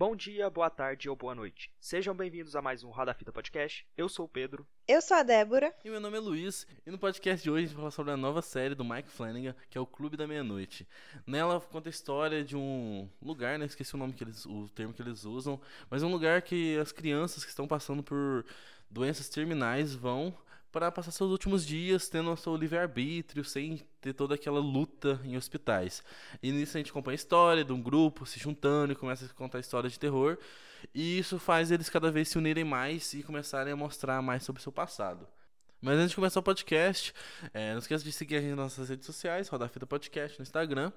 Bom dia, boa tarde ou boa noite. Sejam bem-vindos a mais um Roda Fita Podcast. Eu sou o Pedro. Eu sou a Débora. E meu nome é Luiz. E no podcast de hoje a gente vai falar sobre a nova série do Mike Flanagan, que é o Clube da Meia-Noite. Nela conta a história de um lugar, né? Esqueci o nome que eles, o termo que eles usam, mas é um lugar que as crianças que estão passando por doenças terminais vão para passar seus últimos dias tendo o seu livre-arbítrio, sem ter toda aquela luta em hospitais. E nisso a gente acompanha a história de um grupo se juntando e começa a contar histórias de terror. E isso faz eles cada vez se unirem mais e começarem a mostrar mais sobre o seu passado. Mas antes de começar o podcast, é, não esqueça de seguir a gente nas nossas redes sociais, Roda Fita Podcast no Instagram.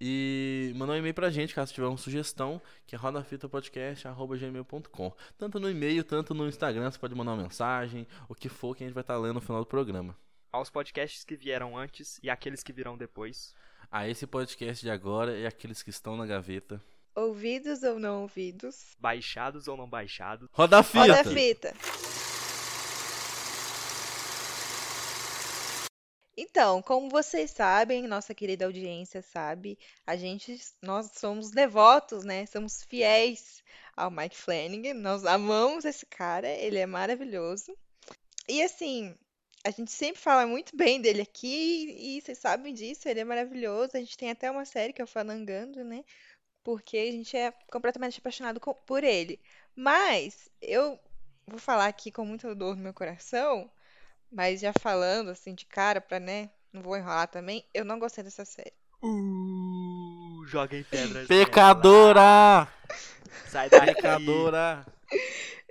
E mandar um e-mail pra gente, caso tiver uma sugestão, que é rodafitapodcast.gmail.com. Tanto no e-mail, tanto no Instagram, você pode mandar uma mensagem, o que for que a gente vai estar lendo no final do programa. Aos podcasts que vieram antes e aqueles que virão depois. A esse podcast de agora e aqueles que estão na gaveta. Ouvidos ou não ouvidos? Baixados ou não baixados. Roda a fita! Roda a fita! Então, como vocês sabem, nossa querida audiência sabe, a gente, nós somos devotos, né? Somos fiéis ao Mike Flanagan. Nós amamos esse cara, ele é maravilhoso. E assim, a gente sempre fala muito bem dele aqui e vocês sabem disso, ele é maravilhoso. A gente tem até uma série que é o Falangando, né? Porque a gente é completamente apaixonado por ele. Mas eu vou falar aqui com muita dor no meu coração mas já falando assim de cara pra, né? Não vou enrolar também. Eu não gostei dessa série. Uh, joguem pedras. Pecadora! Sai daqui. Pecadora!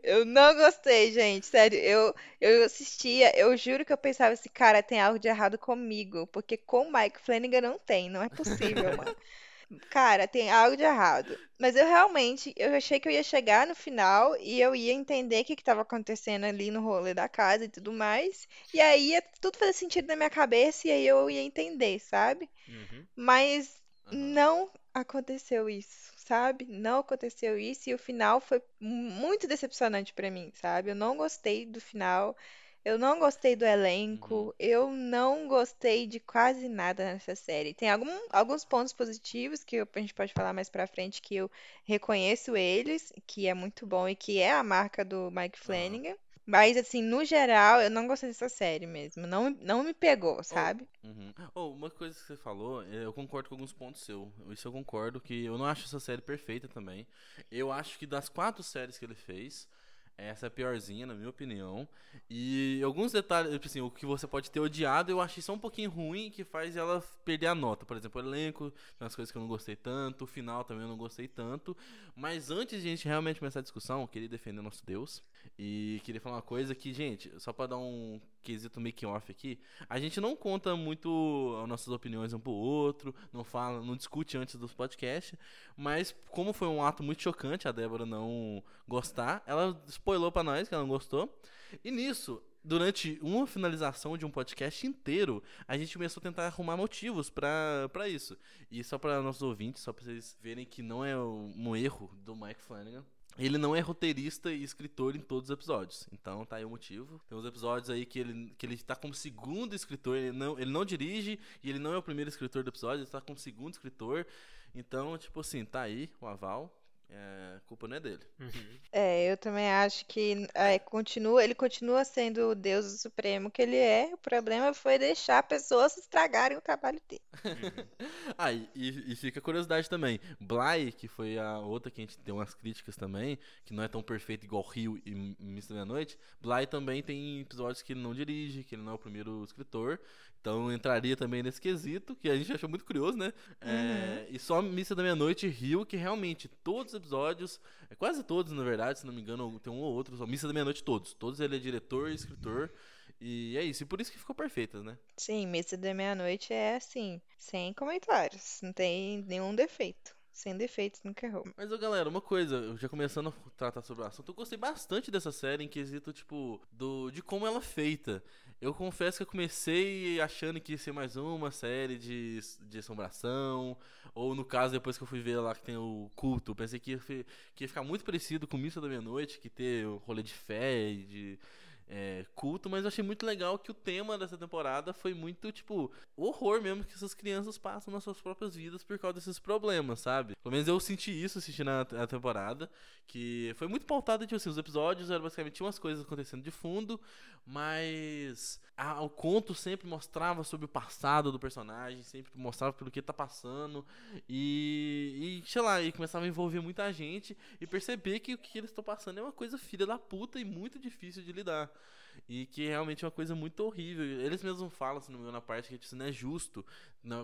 Eu não gostei, gente. Sério, eu, eu assistia, eu juro que eu pensava, esse cara tem algo de errado comigo. Porque com o Mike Flanagan não tem, não é possível, mano. Cara, tem algo de errado. Mas eu realmente, eu achei que eu ia chegar no final e eu ia entender o que estava acontecendo ali no rolê da casa e tudo mais. E aí ia tudo fazer sentido na minha cabeça e aí eu ia entender, sabe? Uhum. Mas Aham. não aconteceu isso, sabe? Não aconteceu isso e o final foi muito decepcionante pra mim, sabe? Eu não gostei do final. Eu não gostei do elenco, Uhum. eu não gostei de quase nada nessa série. Tem algum- alguns pontos positivos que eu- a gente pode falar mais pra frente que eu reconheço eles, que é muito bom e que é a marca do Mike Flanagan. Mas, assim, no geral, eu não gostei dessa série mesmo. Não, não me pegou, sabe? Uhum. Oh, uma coisa que você falou, é, eu concordo com alguns pontos seu. Isso eu concordo, que eu não acho essa série perfeita também. Eu acho que das quatro séries que ele fez, essa é a piorzinha, na minha opinião. E alguns detalhes, tipo assim, o que você pode ter odiado, eu achei só um pouquinho ruim, que faz ela perder a nota. Por exemplo, o elenco, umas coisas que eu não gostei tanto, o final também eu não gostei tanto. Mas antes de a gente realmente começar a discussão, eu queria defender o nosso Deus. E queria falar uma coisa que, gente, só pra dar um quesito making off aqui, a gente não conta muito as nossas opiniões um pro outro, não fala, não discute antes dos podcasts, mas como foi um ato muito chocante a Débora não gostar, ela spoilou pra nós que ela não gostou. E nisso, durante uma finalização de um podcast inteiro, a gente começou a tentar arrumar motivos pra isso. E só pra nossos ouvintes, só pra vocês verem que não é um erro do Mike Flanagan. Ele não é roteirista e escritor em todos os episódios. Então tá aí o motivo. Tem uns episódios aí que ele, que ele tá como segundo escritor. Ele não, ele não dirige e ele não é o primeiro escritor do episódio, ele tá como segundo escritor. Então, tipo assim, tá aí o aval. É, a culpa não é dele. Uhum. É, eu também acho que é, continua, ele continua sendo o Deus supremo que ele é. O problema foi deixar pessoas estragarem o trabalho dele. ah, e, e fica a curiosidade também. Bly, que foi a outra que a gente tem umas críticas também, que não é tão perfeito igual Rio e da Meia-Noite. Bly também tem episódios que ele não dirige, que ele não é o primeiro escritor. Então entraria também nesse quesito, que a gente achou muito curioso, né? É, e só Missa da Meia-Noite Rio, que realmente todos os episódios, é, quase todos na verdade, se não me engano, tem um ou outro, só Missa da Meia-Noite todos. Todos ele é diretor e escritor. E é isso, e por isso que ficou perfeitas, né? Sim, Missa da Meia-Noite é assim, sem comentários, não tem nenhum defeito. Sem defeitos, nunca errou. Mas, ô, galera, uma coisa, já começando a tratar sobre o assunto, eu gostei bastante dessa série em quesito, tipo, do, de como ela é feita. Eu confesso que eu comecei achando que ia ser mais uma série de, de assombração, ou no caso, depois que eu fui ver lá que tem o culto, pensei que ia, que ia ficar muito parecido com Missa da Meia-Noite, que ter o rolê de fé e de, é, culto, mas eu achei muito legal que o tema dessa temporada foi muito, tipo, horror mesmo que essas crianças passam nas suas próprias vidas por causa desses problemas, sabe? Pelo menos eu senti isso assistindo a, a temporada, que foi muito pautado, tipo assim, os episódios eram basicamente umas coisas acontecendo de fundo, mas a, o conto sempre mostrava sobre o passado do personagem, sempre mostrava pelo que tá passando, e, e sei lá, e começava a envolver muita gente e perceber que o que eles estão passando é uma coisa filha da puta e muito difícil de lidar. E que realmente é uma coisa muito horrível. Eles mesmos falam, se não me engano, na parte que isso não é justo.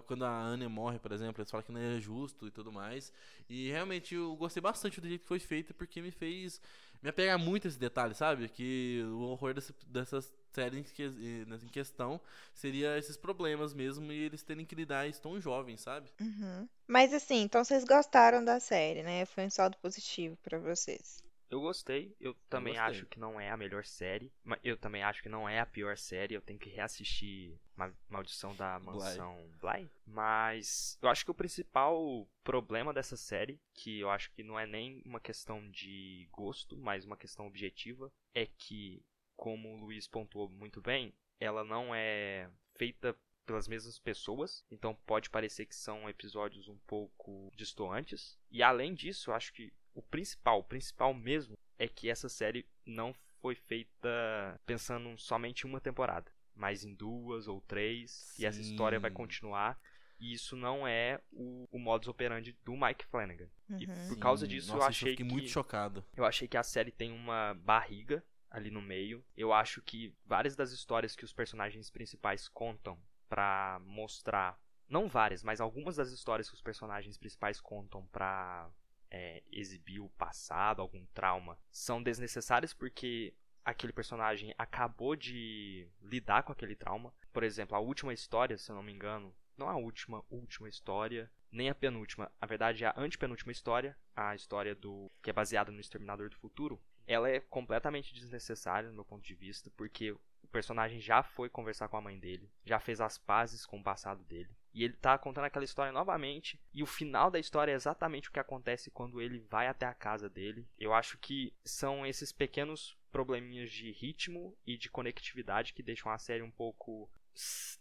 Quando a Anne morre, por exemplo, eles falam que não é justo e tudo mais. E realmente eu gostei bastante do jeito que foi feito, porque me fez me apegar muito a esse detalhe, sabe? Que o horror dessa, dessas séries que, em questão seria esses problemas mesmo e eles terem que lidar isso tão jovens, sabe? Uhum. Mas assim, então vocês gostaram da série, né? Foi um saldo positivo pra vocês. Eu gostei, eu também gostei. acho que não é a melhor série, mas eu também acho que não é a pior série, eu tenho que reassistir Ma- Maldição da Mansão Bly. Mas eu acho que o principal problema dessa série, que eu acho que não é nem uma questão de gosto, mas uma questão objetiva, é que, como o Luiz pontuou muito bem, ela não é feita pelas mesmas pessoas, então pode parecer que são episódios um pouco distoantes. E além disso, eu acho que o principal, o principal mesmo, é que essa série não foi feita pensando somente em uma temporada, mas em duas ou três, e essa história vai Sim. continuar. E isso não é o, o modus operandi do Mike Flanagan. E Uhum. por causa Sim. disso, eu Nossa, isso achei fiquei que muito chocado. eu achei que a série tem uma barriga ali no meio. Eu acho que várias das histórias que os personagens principais contam pra mostrar, não várias, mas algumas das histórias que os personagens principais contam pra é, exibir o passado, algum trauma, são desnecessárias porque aquele personagem acabou de lidar com aquele trauma. Por exemplo, a última história, se eu não me engano, não a última, última história, nem a penúltima, na verdade é a antepenúltima história, a história do que é baseada no Exterminador do Futuro, ela é completamente desnecessária no meu ponto de vista, porque o personagem já foi conversar com a mãe dele, já fez as pazes com o passado dele. E ele tá contando aquela história novamente, e o final da história é exatamente o que acontece quando ele vai até a casa dele. Eu acho que são esses pequenos probleminhas de ritmo e de conectividade que deixam a série um pouco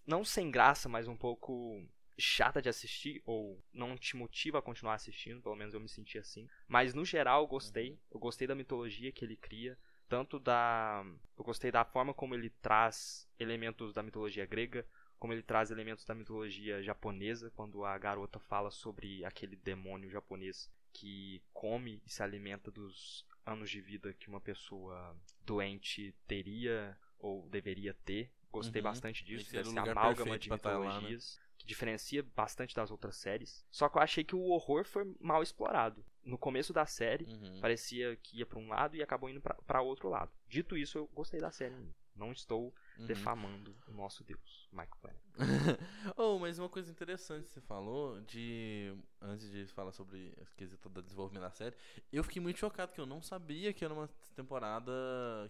não sem graça, mas um pouco chata de assistir ou não te motiva a continuar assistindo, pelo menos eu me senti assim. Mas no geral eu gostei, eu gostei da mitologia que ele cria, tanto da eu gostei da forma como ele traz elementos da mitologia grega, como ele traz elementos da mitologia japonesa, quando a garota fala sobre aquele demônio japonês que come e se alimenta dos anos de vida que uma pessoa doente teria ou deveria ter. Gostei Uhum. bastante disso, o lugar amálgama de tá lá, né? mitologias que diferencia bastante das outras séries. Só que eu achei que o horror foi mal explorado. No começo da série, Uhum. parecia que ia pra um lado e acabou indo pra outro lado. Dito isso, eu gostei da série. Não estou Uhum. defamando o nosso Deus, Mike Flanagan. oh, mas uma coisa interessante que você falou de. Antes de falar sobre a quesito do desenvolvimento da série, eu fiquei muito chocado que eu não sabia que era uma temporada.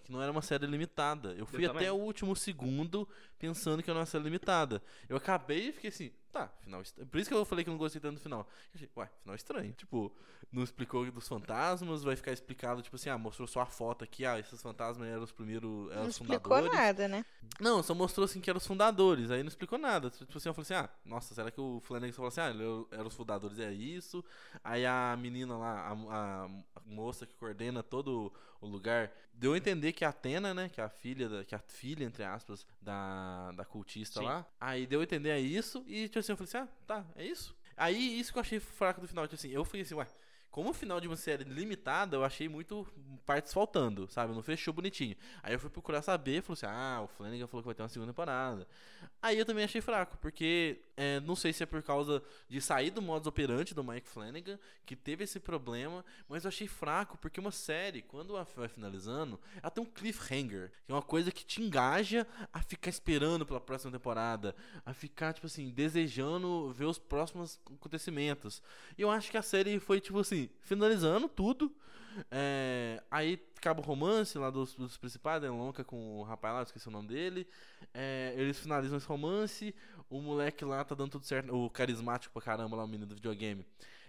que não era uma série limitada. Eu fui Eu até o último segundo pensando que era uma série limitada. Eu acabei e fiquei assim, tá, final est- Por isso que eu falei que eu não gostei tanto do final. Eu achei, ué, final estranho. Tipo, não explicou dos fantasmas, vai ficar explicado, tipo assim, ah, mostrou só a foto aqui, ah, esses fantasmas eram os primeiros. Eram Não os explicou fundadores. nada, né? Não, só mostrou assim que eram os fundadores, aí não explicou nada. Tipo assim, eu falei assim, ah, nossa, será que o Flanagan só falou assim, ah, ele era os fundadores, é isso. Aí a menina lá, a- a moça que coordena todo o lugar, deu a entender que a Atena, né, que é a filha, da, que é a filha, entre aspas, da, da cultista Sim. lá. Aí deu a entender é isso, e tipo assim, eu falei assim, ah, tá, é isso. Aí isso que eu achei fraco do final, tipo assim, eu falei assim, ué, como o final de uma série limitada, eu achei muito partes faltando, sabe? Não fechou bonitinho. Aí eu fui procurar saber, falou assim: ah, o Flanagan falou que vai ter uma segunda temporada. Aí eu também achei fraco, porque é, não sei se é por causa de sair do modus operandi do Mike Flanagan, que teve esse problema, mas eu achei fraco, porque uma série, quando ela vai finalizando, ela tem um cliffhanger, que é uma coisa que te engaja a ficar esperando pela próxima temporada, a ficar, tipo assim, desejando ver os próximos acontecimentos. E eu acho que a série foi, tipo assim, finalizando tudo. É, aí acaba o romance lá dos, dos principais, né? Lonca com o rapaz lá, esqueci o nome dele. É, eles finalizam esse romance. O moleque lá tá dando tudo certo. O carismático pra caramba lá, o menino do videogame.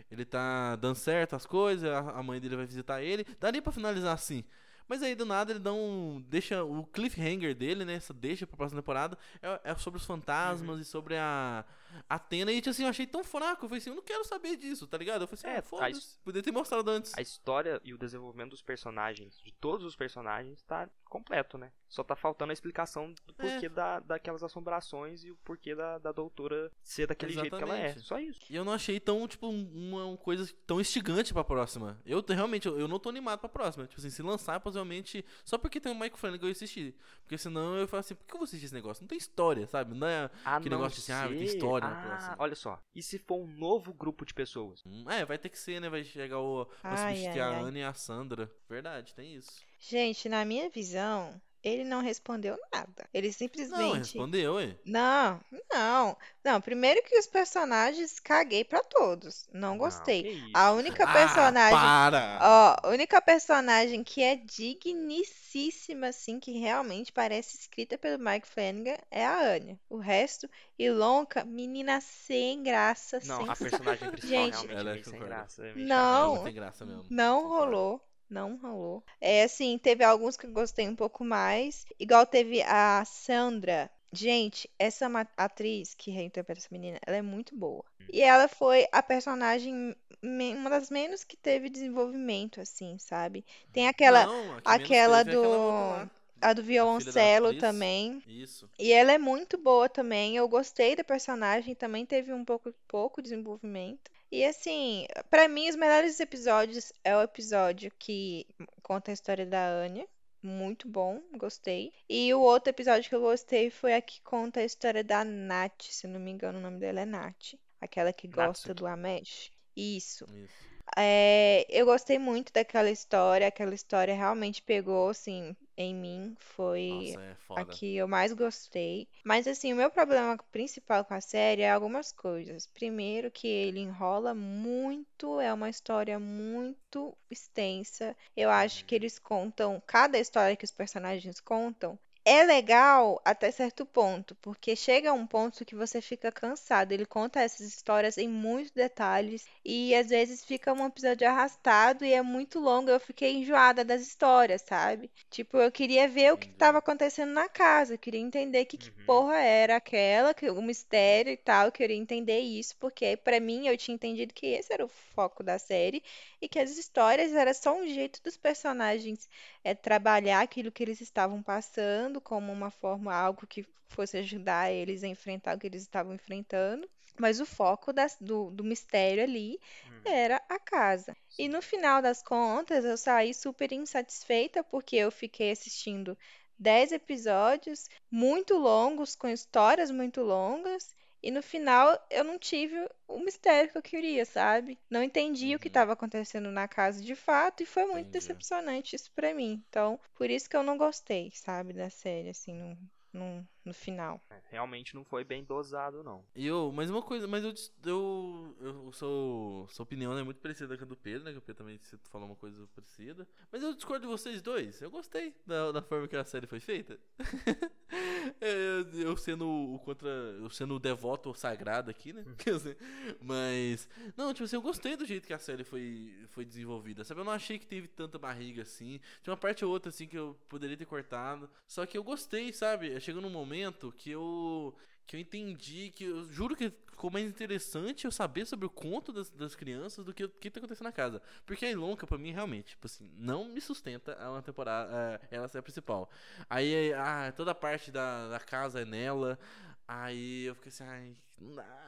Ele tá dando certo as coisas. A, a mãe dele vai visitar ele. Daria pra finalizar assim. Mas aí do nada ele dá um. Deixa o cliffhanger dele, né? Essa deixa pra próxima temporada. É, é sobre os fantasmas Uhum. e sobre a. Atena. E tipo assim, eu achei tão fraco. Eu falei assim, eu não quero saber disso, tá ligado? Eu falei assim, É, ah, foda-se. Podia ter mostrado antes. A história e o desenvolvimento dos personagens, de todos os personagens, tá completo, né? Só tá faltando a explicação do É. porquê da, daquelas assombrações e o porquê da, da doutora ser daquele jeito que ela é. Exatamente. Só isso. E eu não achei tão, tipo, um- uma, coisa tão instigante pra próxima. Eu realmente, eu, eu não tô animado pra próxima. Tipo assim, se lançar, possivelmente. Só porque tem o Mike Flanagan eu assisti. Porque senão eu falo assim, por que eu vou assistir esse negócio? Não tem história, sabe? Não é. A Que não negócio de assim, ah, ter ser- história na Ah, próxima. olha só. E se for um novo grupo de pessoas? Hum, É, vai ter que ser, né? Vai chegar o. Vai Ai, substituir ai, a. Ana e a Sandra. Verdade, tem isso. Gente, na minha visão, ele não respondeu nada. Ele Não, simplesmente. respondeu, hein? Não, não. Não, primeiro que os personagens caguei pra todos. Não gostei. A única Ah, personagem. para! Ó, a única personagem que é digníssima, assim, que realmente parece escrita pelo Mike Flanagan é a Anya. O resto, Ilonka, menina sem graça, Não, sem a personagem principal Gente- realmente é Ela é meio sem concordo. graça. é Não. Não tem graça mesmo. Não Concordo. rolou. Não rolou. É assim, teve alguns que eu gostei um pouco mais. Igual teve a Sandra. Gente, essa atriz que reinterpreta essa menina, ela é muito boa. E ela foi a personagem, uma das menos que teve desenvolvimento, assim, sabe? Tem aquela, Não, aquela é aquela do- lá. A do violoncelo também. Isso. E ela é muito boa também. Eu gostei da personagem, também teve um pouco, pouco desenvolvimento. E assim, pra mim, os melhores episódios é o episódio que conta a história da Anya. Muito bom, gostei. E o outro episódio que eu gostei foi a que conta a história da Nath, se não me engano, o nome dela é Nath. Aquela que gosta do Amesh. Isso. Isso. É, eu gostei muito daquela história. Aquela história realmente pegou, assim, em mim. Foi Nossa, é a que eu mais gostei. Mas assim, o meu problema principal com a série é algumas coisas. Primeiro, que ele enrola muito, é uma história muito extensa. Eu acho que eles contam, cada história que os personagens contam. É legal até certo ponto, porque chega a um ponto que você fica cansado. Ele conta essas histórias em muitos detalhes e às vezes fica um episódio arrastado e é muito longo. Eu fiquei enjoada das histórias, sabe? Tipo, eu queria ver o que estava acontecendo na casa, eu queria entender que, que Uhum. porra era aquela, que, o mistério e tal. Eu queria entender isso, porque pra mim eu tinha entendido que esse era o foco da série e que as histórias era só um jeito dos personagens é, trabalhar aquilo que eles estavam passando como uma forma, algo que fosse ajudar eles a enfrentar o que eles estavam enfrentando. Mas o foco das- do, do mistério ali Uhum. era a casa. E no final das contas, eu saí super insatisfeita porque eu fiquei assistindo 10 episódios muito longos, com histórias muito longas, e no final eu não tive o mistério que eu queria, sabe? Não entendi o que Uhum. estava acontecendo na casa de fato, e foi muito Entendi. decepcionante isso pra mim. Então, por isso que eu não gostei, sabe, da série, assim, no, no, no final. É, Realmente não foi bem dosado, não. E eu, mas uma coisa, mas eu, eu, eu sou, sua opinião é muito parecida com a do Pedro, né? Que o Pedro também você falou uma coisa parecida. Mas eu discordo de vocês dois. Eu gostei da, da forma que a série foi feita. eu, eu sendo o contra, eu sendo o devoto sagrado aqui, né? Quer dizer, mas não, tipo assim, eu gostei do jeito que a série foi, foi desenvolvida. Sabe, eu não achei que teve tanta barriga assim. Tinha uma parte ou outra assim que eu poderia ter cortado. Só que eu gostei, sabe? Chegou num momento que eu que eu entendi que eu juro que ficou mais interessante eu saber sobre o conto das, das crianças do que o que tá acontecendo na casa. Porque a Ilonka, pra mim, realmente, tipo assim, não me sustenta a uma temporada, é, ela ser a principal. Aí, ah, toda a parte da, da casa é nela. Aí eu fiquei assim, ai,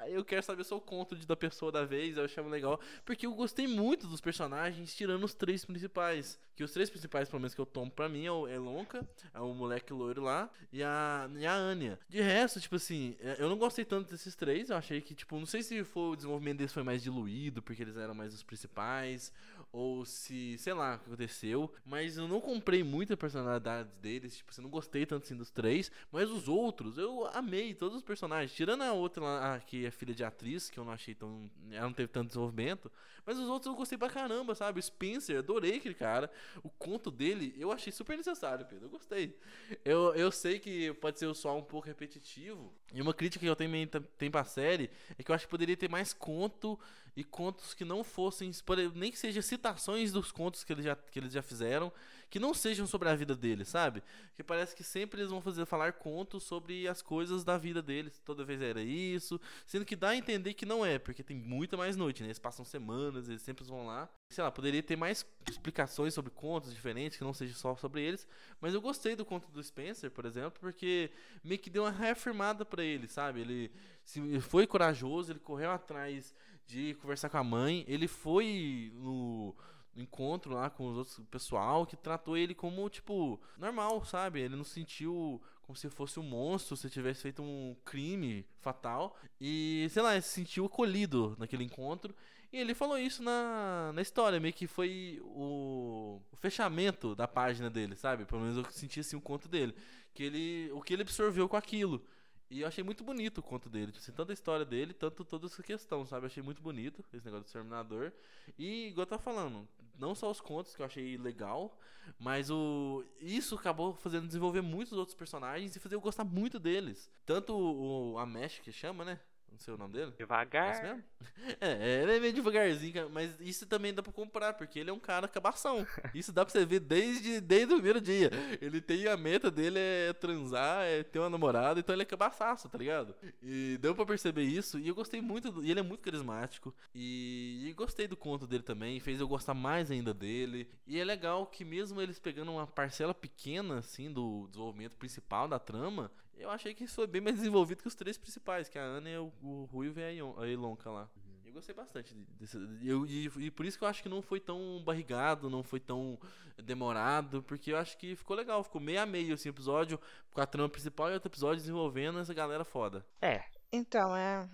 eu quero saber só o conto da pessoa da vez, eu achava legal. Porque eu gostei muito dos personagens, tirando os três principais. Que os três principais, pelo menos que eu tomo pra mim, é o Elonka, é o moleque loiro lá, e a, e a Anya. De resto, tipo assim, é, eu não gostei tanto desses três, eu achei que, tipo, não sei se foi, o desenvolvimento deles foi mais diluído, porque eles eram mais os principais, ou se, sei lá, o que aconteceu. Mas eu não comprei muita personalidade deles, tipo, assim, não gostei tanto assim dos três, mas os outros, eu amei todos os personagens, tirando a outra lá, a que é filha de atriz, que eu não achei tão. Ela não teve tanto desenvolvimento. Mas os outros eu gostei pra caramba, sabe? O Spencer, adorei aquele cara. O conto dele eu achei super necessário, Pedro. Eu gostei. Eu, eu sei que pode ser só um pouco repetitivo. E uma crítica que eu tenho, tenho pra série é que eu acho que poderia ter mais conto e contos que não fossem. Nem que seja citações dos contos que eles já, que eles já fizeram. Que não sejam sobre a vida deles, sabe? Que parece que sempre eles vão fazer falar contos sobre as coisas da vida deles. Toda vez era isso, sendo que dá a entender que não é, porque tem muita mais noite, né? Eles passam semanas, eles sempre vão lá. Sei lá, poderia ter mais explicações sobre contos diferentes, que não seja só sobre eles, mas eu gostei do conto do Spencer, por exemplo, porque meio que deu uma reafirmada para ele, sabe? Ele, foi corajoso, ele correu atrás de conversar com a mãe. Ele foi no encontro lá com os outros pessoal que tratou ele como, tipo, normal, sabe? Ele não sentiu como se fosse um monstro, se tivesse feito um crime fatal. E, sei lá, se sentiu acolhido naquele encontro. E ele falou isso na, na história, meio que foi o, o fechamento da página dele, sabe? Pelo menos eu senti assim o conto dele. Que ele, o que ele absorveu com aquilo. E eu achei muito bonito o conto dele. Tipo assim, tanto a história dele, tanto toda essa questão, sabe? Eu achei muito bonito esse negócio do Exterminador. E, igual eu tava falando, não só os contos que eu achei legal, mas o isso acabou fazendo desenvolver muitos outros personagens e fazer eu gostar muito deles. Tanto o, a Mesh, que chama, né? Não sei o nome dele. Devagar. É mesmo? É, ele é meio devagarzinho, mas isso também dá pra comprar, porque ele é um cara cabação. Isso dá pra você ver desde, desde o primeiro dia. Ele tem a meta dele é transar, é ter uma namorada, então ele é cabaçaço, tá ligado? E deu pra perceber isso, e eu gostei muito, do, e ele é muito carismático, e, e gostei do conto dele também, fez eu gostar mais ainda dele. E é legal que mesmo eles pegando uma parcela pequena, assim, do desenvolvimento principal da trama, eu achei que isso foi bem mais desenvolvido que os três principais, que a Ana, o, o Ruivo e a Ilonka lá. Uhum. Eu gostei bastante desse. Eu, e, e, por isso que eu acho que não foi tão barrigado, não foi tão demorado, porque eu acho que ficou legal, ficou meio a meio esse assim, episódio, com a trama principal e outro episódio desenvolvendo essa galera foda. É. Então, é.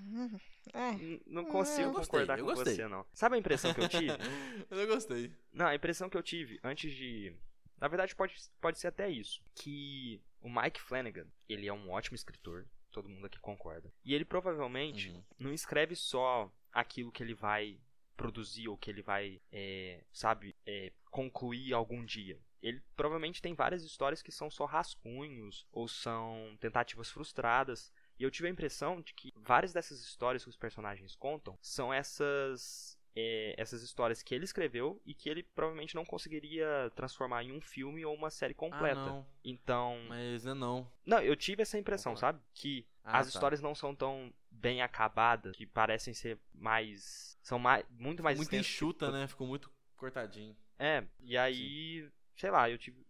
é. Não consigo gostei, concordar com gostei. você, não. Sabe a impressão que eu tive? eu não gostei. Não, a impressão que eu tive antes de. Na verdade, pode, pode ser até isso. Que o Mike Flanagan, ele é um ótimo escritor, todo mundo aqui concorda. E ele provavelmente uhum. não escreve só aquilo que ele vai produzir ou que ele vai, é, sabe, é, concluir algum dia. Ele provavelmente tem várias histórias que são só rascunhos ou são tentativas frustradas. E eu tive a impressão de que várias dessas histórias que os personagens contam são essas é, essas histórias que ele escreveu e que ele provavelmente não conseguiria transformar em um filme ou uma série completa. Ah, não. Então. Mas é não. Não, eu tive essa impressão, sabe? Que ah, as tá. histórias não são tão bem acabadas, que parecem ser mais. São mais, muito mais. Muito enxuta, que... né? Ficou muito cortadinho. É, e aí. Sim. Sei lá, eu tive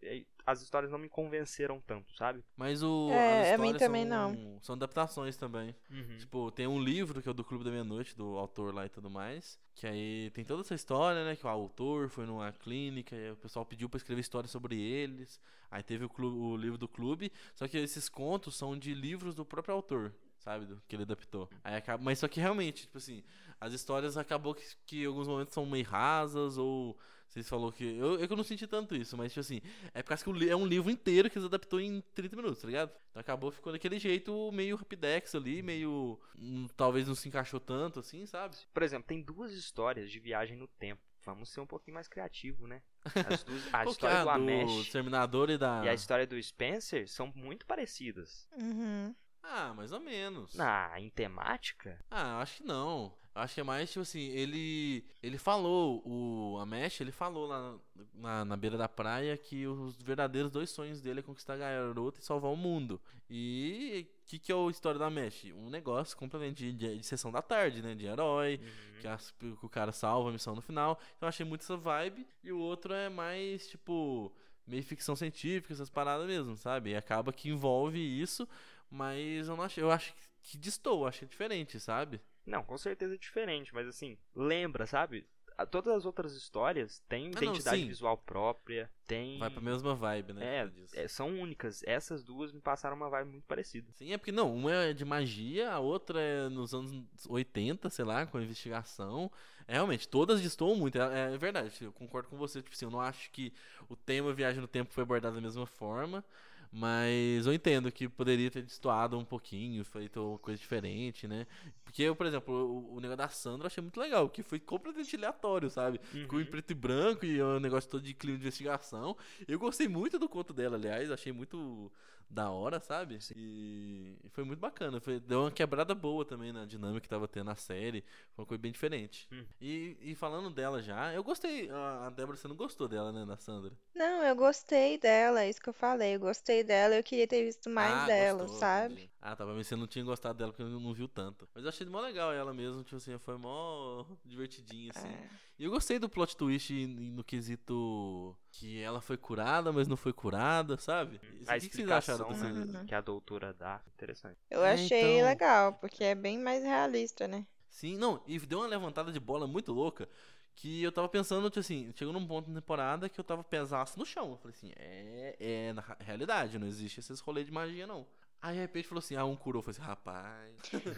as histórias não me convenceram tanto, sabe? Mas o. É, a mim também são, não. São adaptações também. Uhum. Tipo, tem um livro que é o do Clube da Meia-Noite, do autor lá e tudo mais. Que aí tem toda essa história, né? Que o autor foi numa clínica e o pessoal pediu pra escrever histórias sobre eles. Aí teve o, clube, o livro do clube. Só que esses contos são de livros do próprio autor sabe? Do, que ele adaptou. Aí acaba, mas só que realmente, tipo assim, as histórias acabou que, que em alguns momentos são meio rasas ou vocês falou que. Eu, eu não senti tanto isso, mas, tipo assim, é por causa que é um livro inteiro que eles adaptou em 30 minutos, tá ligado? Então acabou ficou daquele jeito meio rapidex ali, meio. Hum, talvez não se encaixou tanto, assim, sabe? Por exemplo, tem duas histórias de viagem no tempo. Vamos ser um pouquinho mais criativo, né? As duas, a história é do Amesh Terminador e da. E a história do Spencer são muito parecidas. Uhum. Ah, mais ou menos. Ah, em temática? Ah, acho que não. Acho que é mais, tipo assim, ele ele falou, o Amesh, ele falou lá na, na beira da praia que os verdadeiros dois sonhos dele é conquistar a garota e salvar o mundo. E o que, que é a história da Amesh? Um negócio completamente de, de, de, sessão da tarde, né? De herói, uhum. que, as, que o cara salva a missão no final. Então eu achei muito essa vibe. E o outro é mais, tipo, meio ficção científica, essas paradas mesmo, sabe? E acaba que envolve isso, mas eu não achei, eu acho que distou, acho é diferente, sabe? Não, com certeza é diferente, mas assim, lembra, sabe? Todas as outras histórias têm ah, identidade não, visual própria, tem. Vai pra mesma vibe, né? É, é, são únicas. Essas duas me passaram uma vibe muito parecida. Sim, é porque não, uma é de magia, a outra é nos anos 80, sei lá, com investigação. É, realmente, todas destoam muito. É, é, verdade, eu concordo com você. Tipo assim, eu não acho que o tema Viagem no Tempo foi abordado da mesma forma. Mas eu entendo que poderia ter destoado um pouquinho, feito uma coisa diferente, né? Porque eu, por exemplo, o, o negócio da Sandra eu achei muito legal, que foi completamente aleatório, sabe? Ficou em Uhum. preto e branco e é um negócio todo de clima de investigação. Eu gostei muito do conto dela, aliás, achei muito da hora, sabe? E e foi muito bacana. Foi, deu uma quebrada boa também na dinâmica que tava tendo na série. Foi uma coisa bem diferente. Hum. E, e falando dela já, eu gostei. A a Débora, você não gostou dela, né, da Sandra? Não, eu gostei dela, é isso que eu falei. Eu gostei dela, eu queria ter visto mais ah, dela, gostou, sabe? entendi. Ah, tá, pra mim você não tinha gostado dela porque não, não viu tanto. Mas eu achei mó legal ela mesmo, tipo assim, foi mó divertidinha, assim. É. E eu gostei do plot twist no quesito que ela foi curada, mas não foi curada, sabe? A o que, que vocês acharam explicação dessa... né, que a doutora dá, interessante. Eu É, achei então. legal, porque é bem mais realista, né? Sim, não, e deu uma levantada de bola muito louca que eu tava pensando, tipo assim, chegou num ponto da temporada que eu tava pesaço no chão. Eu falei assim, é, é na realidade, não existe esses rolês de magia, não. Aí de repente falou assim, ah, um curou. Eu falei assim, rapaz.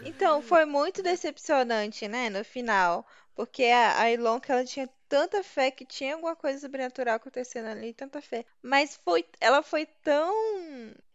Então, foi muito decepcionante, né, no final. Porque a, a Ilonka, ela tinha tanta fé que tinha alguma coisa sobrenatural acontecendo ali, tanta fé. Mas foi, ela foi tão.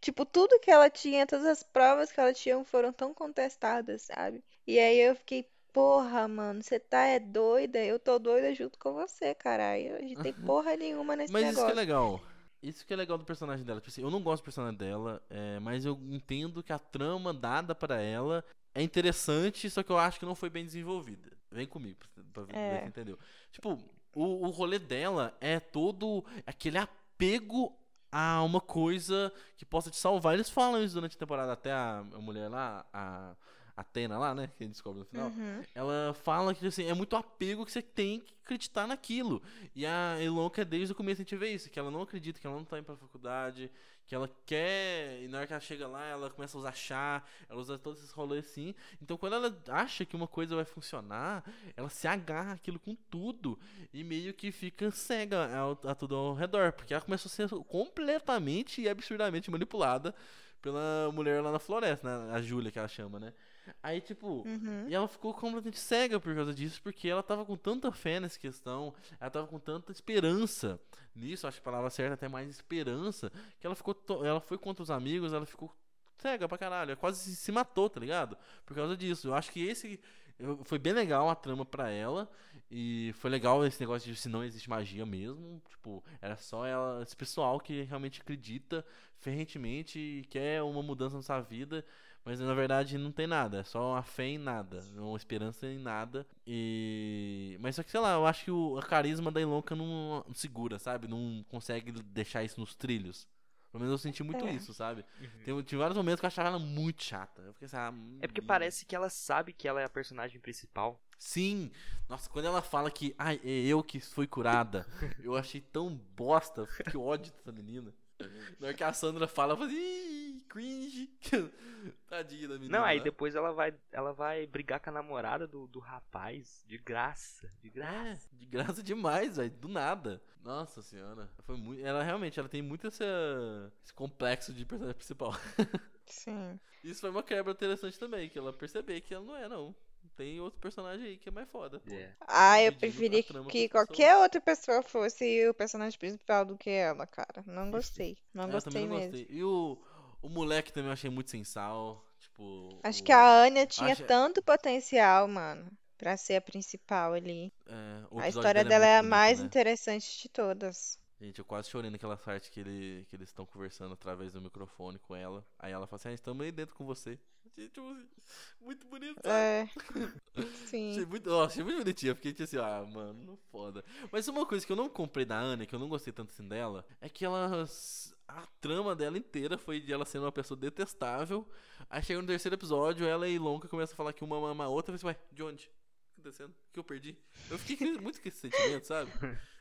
Tipo, tudo que ela tinha, todas as provas que ela tinha foram tão contestadas, sabe? E aí eu fiquei, porra, mano, você tá é doida? Eu tô doida junto com você, caralho. A gente tem porra nenhuma nesse Mas isso que é negócio. legal. Isso que é legal do personagem dela. Tipo assim, eu não gosto do personagem dela, é, mas eu entendo que a trama dada pra ela é interessante, só que eu acho que não foi bem desenvolvida. Vem comigo, pra, pra ver É. se entendeu. Tipo, o, o rolê dela é todo aquele apego a uma coisa que possa te salvar. Eles falam isso durante a temporada, até a, a mulher lá, a Atena lá, né? Que a gente descobre no final. Uhum. Ela fala que assim, é muito apego que você tem que acreditar naquilo. E a Elonka, desde o começo a gente vê isso, que ela não acredita, que ela não tá indo pra faculdade, que ela quer, e na hora que ela chega lá, ela começa a usar chá, ela usa todos esses rolês assim. Então quando ela acha que uma coisa vai funcionar, ela se agarra aquilo com tudo e meio que fica cega ao- a, tudo ao redor, porque ela começou a ser completamente e absurdamente manipulada pela mulher lá na floresta, né? A Júlia que ela chama, né? Aí, tipo, Uhum. e ela ficou completamente cega por causa disso, porque ela tava com tanta fé nessa questão, ela tava com tanta esperança nisso, acho que a palavra certa é até mais esperança, que ela ficou, ela foi contra os amigos, ela ficou cega pra caralho, quase se- matou, tá ligado? Por causa disso. Eu acho que esse foi bem legal a trama pra ela e foi legal esse negócio de se não existe magia mesmo, tipo, era só ela, esse pessoal que realmente acredita ferrentemente e quer uma mudança na sua vida mas na verdade não tem nada, é só uma fé em nada, uma esperança em nada. E. Mas só que sei lá, eu acho que o a carisma da Ilonka não segura, sabe? Não consegue deixar isso nos trilhos. Pelo menos eu senti muito É. isso, sabe? Tem, tinha vários momentos que eu achava ela muito chata. Eu fiquei assim, ah, É porque hum, parece que ela sabe que ela é a personagem principal. Sim! Nossa, quando ela fala que ai, é eu que fui curada, eu achei tão bosta, que ódio dessa menina. Na hora que a Sandra fala, falei, ih, cringe. Tadinha da menina. Não, aí depois ela vai, ela vai brigar com a namorada do, do rapaz. De graça. De graça. É, de graça demais, velho, do nada. Nossa senhora, foi muito, ela realmente, ela tem muito esse, esse complexo de personagem principal. Sim. Isso foi uma quebra interessante também, que ela perceber que ela não é não. Tem outro personagem aí que é mais foda. É. Ah, eu preferi a que qualquer outra pessoa fosse o personagem principal do que ela, cara. Não gostei. Não É, eu gostei também não mesmo. gostei. E o, o moleque também eu achei muito sem sal. Tipo. Acho o- que a Anya tinha acho- tanto potencial, mano, pra ser a principal ali. é, o A história dela dela é a muito mais né? interessante de todas. Gente, eu quase chorei naquela parte que, ele, que eles estão conversando através do microfone com ela. Aí ela fala assim: ah, estamos aí dentro com você. Tipo, muito bonito. É. Achei Sim. muito, ó, achei muito bonitinha, fiquei tipo assim, ah, mano, foda. Mas uma coisa que eu não comprei da Anne, que eu não gostei tanto assim dela, é que ela. A trama dela inteira foi de ela sendo uma pessoa detestável. Aí chega no terceiro episódio, ela e Longa começam a falar que uma ama a outra. Eu falei assim, ué, de onde? O que tá acontecendo? O que eu perdi? Eu fiquei muito com esse sentimento, sabe?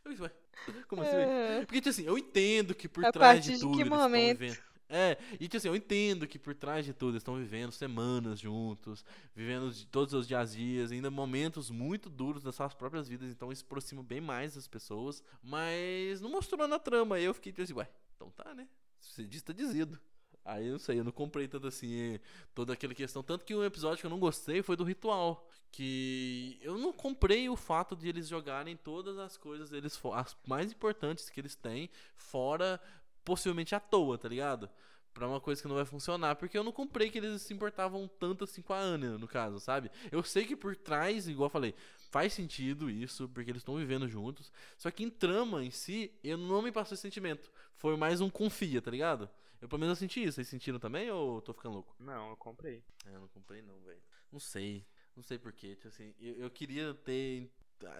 Eu disse, ué, como assim? É. Porque, tipo assim, eu entendo que por A trás de de tudo que eles estão momento? É, e tipo assim, eu entendo que por trás de tudo eles estão vivendo semanas juntos, vivendo todos os dias dias, ainda momentos muito duros das suas próprias vidas, então isso aproxima bem mais das pessoas, mas não mostrou na trama, aí eu fiquei tipo assim, ué, então tá, né? Você diz, tá dizido. Aí eu não sei, eu não comprei tanto assim, toda aquela questão. Tanto que um episódio que eu não gostei foi do ritual. Que eu não comprei o fato de eles jogarem todas as coisas deles, fo- as mais importantes que eles têm, fora possivelmente à toa, tá ligado? pra uma coisa que não vai funcionar. Porque eu não comprei que eles se importavam tanto assim com a Anya, no caso, sabe? Eu sei que por trás, igual eu falei, faz sentido isso, porque eles estão vivendo juntos. Só que em trama em si, eu não me passou esse sentimento. Foi mais um confia, tá ligado? Eu pelo menos eu senti isso. Vocês sentiram também ou eu tô ficando louco? Não, eu comprei. É, eu não comprei não, velho. Não sei. Não sei porquê. Tipo assim, eu, eu queria ter.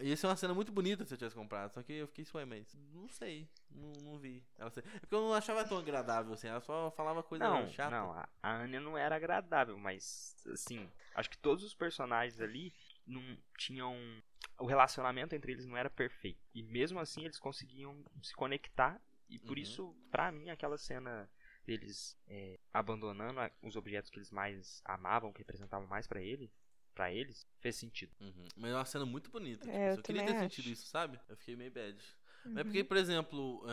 Ia ser uma cena muito bonita se eu tivesse comprado. Só que eu fiquei ué, mas não sei. Não, não vi. Ela É porque eu não achava tão agradável assim. Ela só falava coisa Não, chata. não, a, a Anya não era agradável, mas assim, acho que todos os personagens ali não tinham o relacionamento entre eles não era perfeito. E mesmo assim eles conseguiam se conectar e por Uhum. isso, pra mim, aquela cena deles é, abandonando os objetos que eles mais amavam, que representavam mais pra ele, para eles, fez sentido. Uhum. Mas é uma cena muito bonita. É, tipo, eu eu queria ter também sentido acho. isso, sabe? Eu fiquei meio bad. Mas é Uhum. porque, por exemplo,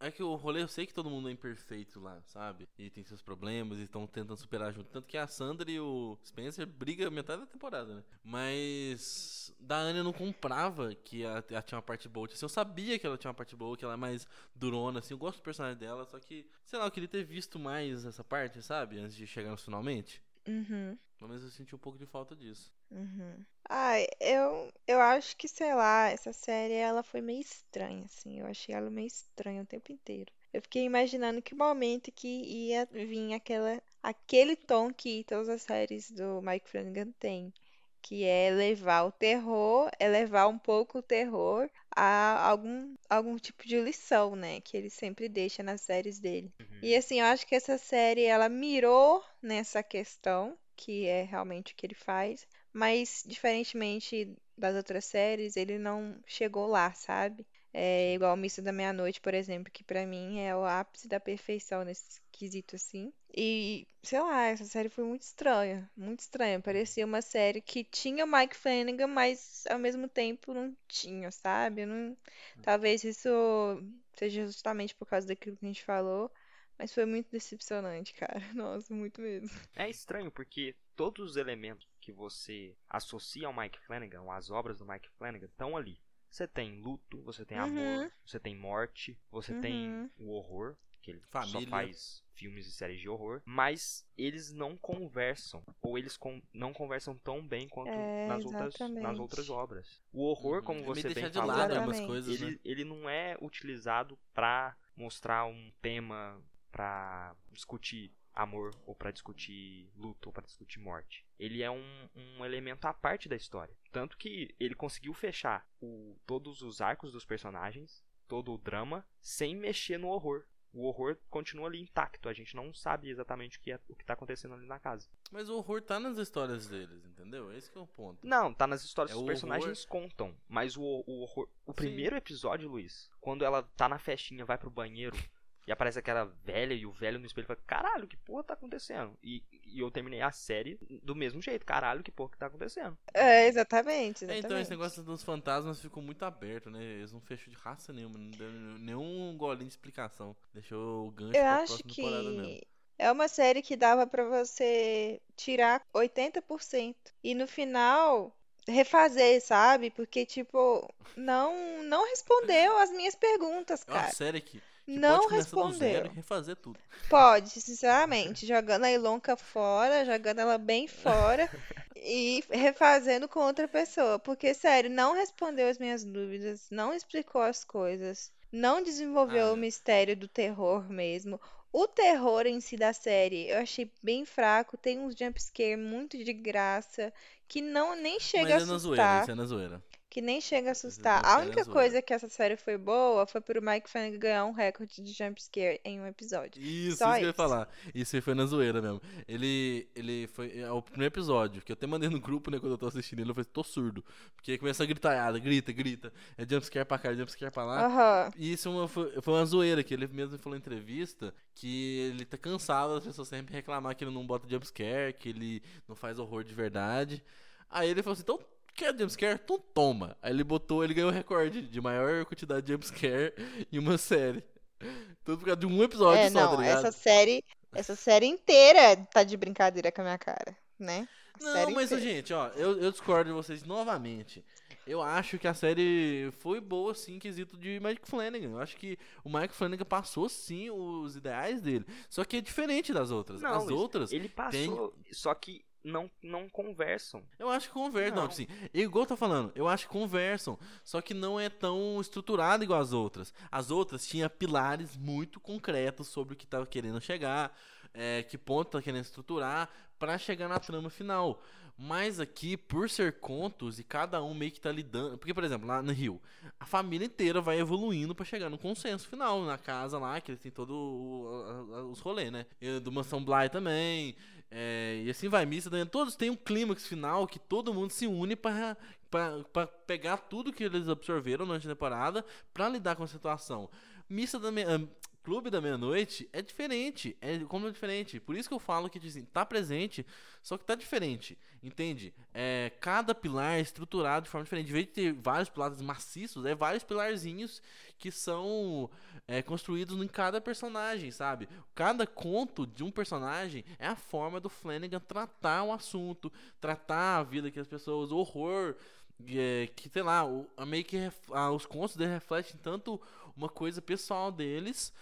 é, é que o rolê, eu sei que todo mundo é imperfeito lá, sabe? E tem seus problemas e estão tentando superar junto. Tanto que a Sandra e o Spencer brigam metade da temporada, né? Mas da Anya eu não comprava que ela, ela tinha uma parte boa. Assim, eu sabia que ela tinha uma parte boa, que ela é mais durona, assim. Eu gosto do personagem dela, só que, sei lá, eu queria ter visto mais essa parte, sabe? Antes de chegar no finalmente. Uhum. Pelo menos eu senti um pouco de falta disso. Uhum. Ai, eu, eu acho que, sei lá, essa série ela foi meio estranha, assim. Eu achei ela meio estranha o tempo inteiro. Eu fiquei imaginando que momento que ia vir aquela, aquele tom que todas as séries do Mike Flanagan têm, que é levar o terror, é levar um pouco o terror a algum, algum tipo de lição, né? Que ele sempre deixa nas séries dele. Uhum. E assim, eu acho que essa série ela mirou nessa questão, que é realmente o que ele faz, mas diferentemente das outras séries, ele não chegou lá, sabe? É igual o Missa da Meia-Noite, por exemplo, que pra mim é o ápice da perfeição nesse quesito assim. E, sei lá, essa série foi muito estranha, muito estranha. Parecia uma série que tinha o Mike Flanagan, mas ao mesmo tempo não tinha, sabe? Não... Talvez isso seja justamente por causa daquilo que a gente falou. Mas foi muito decepcionante, cara. Nossa, muito mesmo. É estranho porque todos os elementos que você associa ao Mike Flanagan, às obras do Mike Flanagan, estão ali. Você tem luto, você tem amor, Uhum. você tem morte, você tem Uhum. o horror, que ele só Família. faz filmes e séries de horror, mas eles não conversam, ou eles con- não conversam tão bem quanto É, nas, outras, nas outras obras. O horror, Uhum. como É você bem falou, coisas, né? ele, ele não é utilizado pra mostrar um tema pra discutir amor ou pra discutir luto ou pra discutir morte. Ele é um, um elemento à parte da história. Tanto que ele conseguiu fechar o- todos os arcos dos personagens, todo o drama, sem mexer no horror. O horror continua ali intacto. A gente não sabe exatamente o que, é, o que tá acontecendo ali na casa. Mas o horror tá nas histórias deles, entendeu? Esse que é o ponto. Não, tá nas histórias É que os personagens contam. Mas o, o horror. O primeiro episódio, Luiz, quando ela tá na festinha, vai pro banheiro e aparece aquela velha e o velho no espelho fala: Caralho, que porra tá acontecendo? E, e eu terminei a série do mesmo jeito: Caralho, que porra que tá acontecendo? É, exatamente, É, então esse exatamente. negócio dos fantasmas ficou muito aberto, né? Eles não fecham de raça nenhuma, não deu nenhum golinho de explicação. Deixou o gancho Eu pra acho próxima temporada mesmo. que é uma série que dava pra você tirar 80% e no final refazer, sabe? Porque tipo, não não respondeu as minhas perguntas, É uma cara. série que, que Não pode respondeu. e refazer tudo. Pode, sinceramente, jogando a Ilonka fora, jogando ela bem fora e refazendo com outra pessoa. Porque, sério, não respondeu as minhas dúvidas, não explicou as coisas, não desenvolveu Ah, o mistério do terror mesmo. O terror em si da série eu achei bem fraco, tem uns jumpscare muito de graça que não nem chega a Mas é na zoeira, assustar isso é na zoeira. Que nem chega a Esses assustar. A é única coisa que essa série foi boa foi pro Mike Flanagan ganhar um recorde de jumpscare em um episódio. Isso, Só isso que eu ia isso. falar. Isso aí foi na zoeira mesmo. Ele, ele foi. É o primeiro episódio, que eu até mandei no grupo, né, quando eu tô assistindo ele, eu falei, tô surdo. Porque começa a gritar, grita, grita. É jumpscare pra cá, jumpscare pra lá. Aham. E isso é uma- foi, foi uma zoeira, que ele mesmo falou em entrevista que ele tá cansado das pessoas sempre reclamar que ele não bota jumpscare, que ele não faz horror de verdade. Aí ele falou assim, então quer jumpscare? Então toma. Aí ele botou, ele ganhou o recorde de maior quantidade de jumpscare em uma série. Tudo por causa de um episódio É, só, não, tá ligado? essa série, essa série inteira tá de brincadeira com a minha cara, né? Não, série mas, inteira. gente, ó, eu, eu discordo de vocês novamente. Eu acho que a série foi boa, sim, em quesito de Mike Flanagan. Eu acho que o Mike Flanagan passou, sim, os ideais dele. Só que é diferente das outras. Não, As outras, Ele passou, só que não, não conversam. eu acho que conversam. Não, Não. assim, igual eu tô falando, eu acho que conversam. Só que não é tão estruturado igual as outras. As outras tinha pilares muito concretos sobre o que tava querendo chegar, é, que ponto tá querendo estruturar, pra chegar na trama final. Mas aqui, por ser contos e cada um meio que tá lidando. Porque, por exemplo, lá no Rio, a família inteira vai evoluindo pra chegar no consenso final, na casa lá, que eles têm todo o- os rolês, né? Do Mansão Bly também. É, e assim vai, missa também. Todos têm um clímax final que todo mundo se une pra pegar tudo que eles absorveram durante a temporada pra lidar com a situação. Missa ah, Clube da Meia-Noite é diferente, é como é diferente. Por isso que eu falo que assim, tá presente, só que tá diferente, entende? É, cada pilar é estruturado de forma diferente. Em vez de ter vários pilares maciços, é vários pilarzinhos que são é, construídos em cada personagem, sabe? Cada conto de um personagem é a forma do Flanagan tratar o assunto, tratar a vida que as pessoas, o horror, é, que sei lá, o, meio que ref- os contos refletem tanto uma coisa pessoal deles,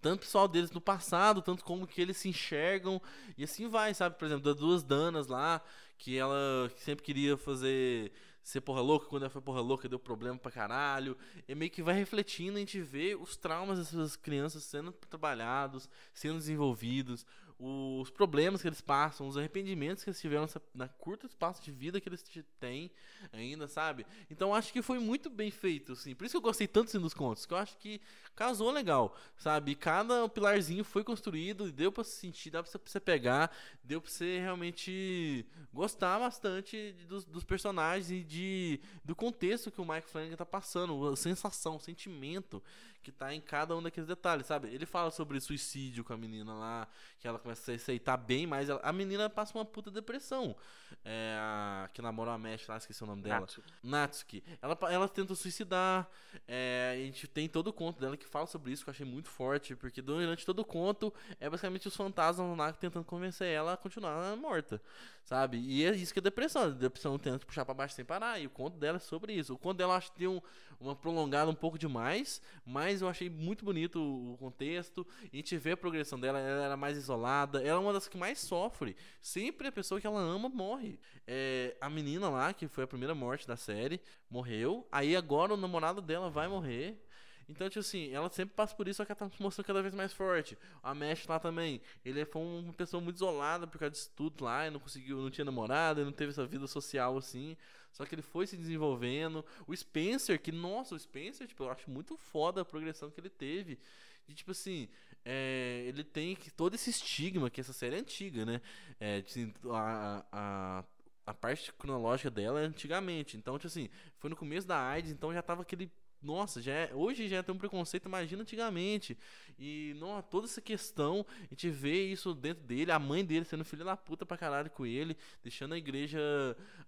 tanto pessoal deles no passado, tanto como que eles se enxergam e assim vai, sabe? Por exemplo, das duas danas lá, que ela sempre queria fazer ser porra louca, quando ela foi porra louca deu problema pra caralho. E meio que vai refletindo, a gente vê os traumas dessas crianças sendo trabalhados, sendo desenvolvidos, os problemas que eles passam, os arrependimentos que eles tiveram nessa, na curto espaço de vida que eles têm ainda, sabe? Então acho que foi muito bem feito, assim. Por isso que eu gostei tanto assim, dos contos, que eu acho que casou legal, sabe? Cada pilarzinho foi construído e deu pra se sentir, dá pra você- pegar, deu pra você realmente gostar bastante dos, dos personagens e de, do contexto que o Mike Flanagan tá passando, a sensação, o sentimento que tá em cada um daqueles detalhes, sabe? Ele fala sobre suicídio com a menina lá, que ela começa a se aceitar bem, mas ela- a menina passa uma puta depressão. É, a, que namora a Mesh lá, esqueci o nome dela. Natsu. Natsuki. Ela, ela tenta suicidar. é, a gente tem todo o conto dela que fala sobre isso, que eu achei muito forte, porque durante todo o conto é basicamente os fantasmas lá tentando convencer ela a continuar morta, sabe? E é isso que é depressão. A depressão tenta puxar pra baixo sem parar, e o conto dela é sobre isso. O conto dela eu acho que tem um, uma prolongada um pouco demais, mas eu achei muito bonito o o contexto. A gente vê a progressão dela, ela era mais isolada, ela é uma das que mais sofre. Sempre a pessoa que ela ama morre. É, a menina lá, que foi a primeira morte da série, morreu. Aí agora o namorado dela vai morrer. Então, tipo assim, ela sempre passa por isso, só que ela tá mostrando cada vez mais forte. A Mesh lá também, ele foi uma pessoa muito isolada por causa disso tudo lá, e não conseguiu, não tinha namorada, e não teve essa vida social assim. Só que ele foi se desenvolvendo. O Spencer, que, nossa, o Spencer, tipo, eu acho muito foda a progressão que ele teve. De tipo assim, é, ele tem todo esse estigma, que essa série é antiga, né? É, assim, a, a, a parte cronológica dela é antigamente. Então, tipo assim, foi no começo da AIDS, então já tava aquele. Nossa, já é- hoje já tem um preconceito, imagina antigamente. E não, toda essa questão, a gente vê isso dentro dele, a mãe dele sendo filha da puta pra caralho com ele, deixando a igreja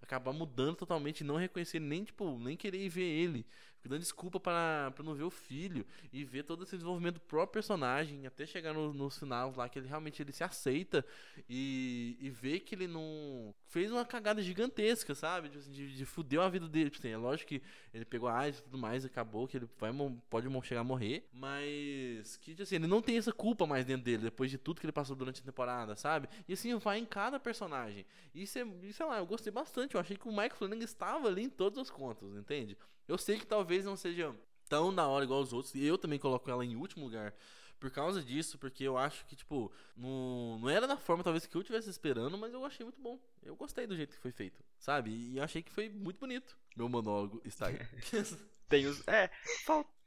acabar mudando totalmente, não reconhecer nem, tipo, nem querer ir ver ele. Dando desculpa pra não ver o filho e ver todo esse desenvolvimento do próprio personagem, até chegar no- nos finais lá que ele realmente ele se aceita e, e ver que ele não fez uma cagada gigantesca, sabe? Tipo assim, de, de fudeu a vida dele. Tipo assim, é lógico que ele pegou AIDS e tudo mais, acabou, que ele vai, pode chegar a morrer, mas que tipo assim, ele não tem essa culpa mais dentro dele, depois de tudo que ele passou durante a temporada, sabe? E assim vai em cada personagem. E isso é, sei lá, eu gostei bastante. Eu achei que o Mike Flanagan estava ali em todos os contos, entende? Eu sei que talvez não seja tão da hora igual os outros, e eu também coloco ela em último lugar por causa disso, porque eu acho que, tipo, não, não era da forma talvez que eu tivesse esperando, mas eu achei muito bom. Eu gostei do jeito que foi feito, sabe? E eu achei que foi muito bonito. Meu monólogo está aí. Tem os. É,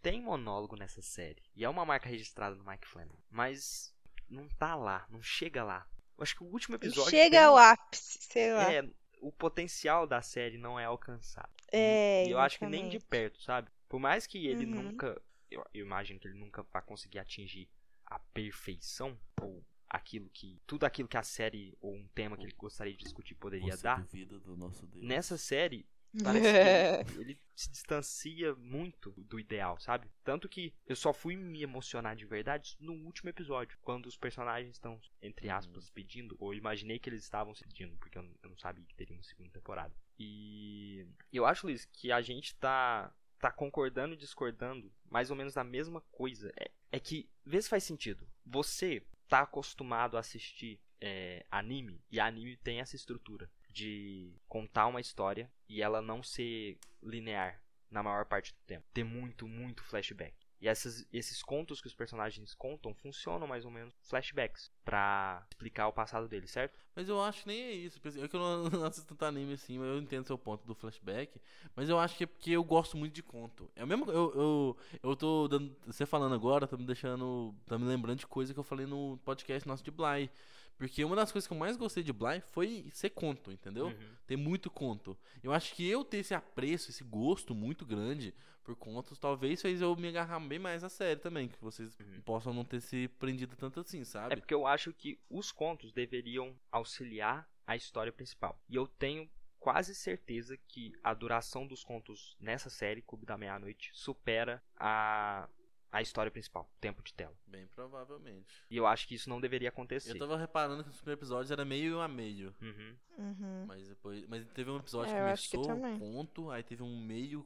tem monólogo nessa série. E é uma marca registrada no Mike Flanagan. Mas não tá lá, não chega lá. Eu acho que o último episódio. Chega tem- ao ápice, sei lá. É, o potencial da série não é alcançado. É, e eu acho que nem de perto, sabe? Por mais que ele Uhum. nunca. Eu, eu imagino que ele nunca vai conseguir atingir a perfeição. Ou aquilo que. Tudo aquilo que a série ou um tema que ele gostaria de discutir poderia Você dar. duvida do nosso Deus. Nessa série, Parece que ele, ele se distancia muito do ideal, sabe? Tanto que eu só fui me emocionar de verdade no último episódio, quando os personagens estão, entre aspas, pedindo, ou imaginei que eles estavam se pedindo, porque eu não, eu não sabia que teria uma segunda temporada. E eu acho, Luiz, que a gente tá tá concordando e discordando mais ou menos da mesma coisa. É, é que, vê se faz sentido. Você tá acostumado a assistir é, anime, e anime tem essa estrutura de contar uma história e ela não ser linear na maior parte do tempo. Ter muito, muito flashback. E essas, esses contos que os personagens contam funcionam mais ou menos flashbacks para explicar o passado deles, certo? Mas eu acho nem é isso. É que eu não assisto tanto anime assim, mas eu entendo seu ponto do flashback. Mas eu acho que é porque eu gosto muito de conto. É o mesmo. Eu, eu, eu tô dando. Você falando agora, tá me deixando. tá me lembrando de coisa que eu falei no podcast nosso de Bly. Porque uma das coisas que eu mais gostei de Bly foi ser conto, entendeu? Uhum. Ter muito conto. Eu acho que eu ter esse apreço, esse gosto muito grande por contos, talvez fez eu me agarrar bem mais a série também. Que vocês uhum. possam não ter se prendido tanto assim, sabe? É porque eu acho que os contos deveriam auxiliar a história principal. E eu tenho quase certeza que a duração dos contos nessa série, Clube da Meia-Noite, supera a a história principal, tempo de tela. Bem provavelmente. E eu acho que isso não deveria acontecer. Eu tava reparando que os primeiros episódios era meio a meio. Uhum. Uhum. Mas depois. Mas teve um episódio É, que começou também. conto, aí teve um meio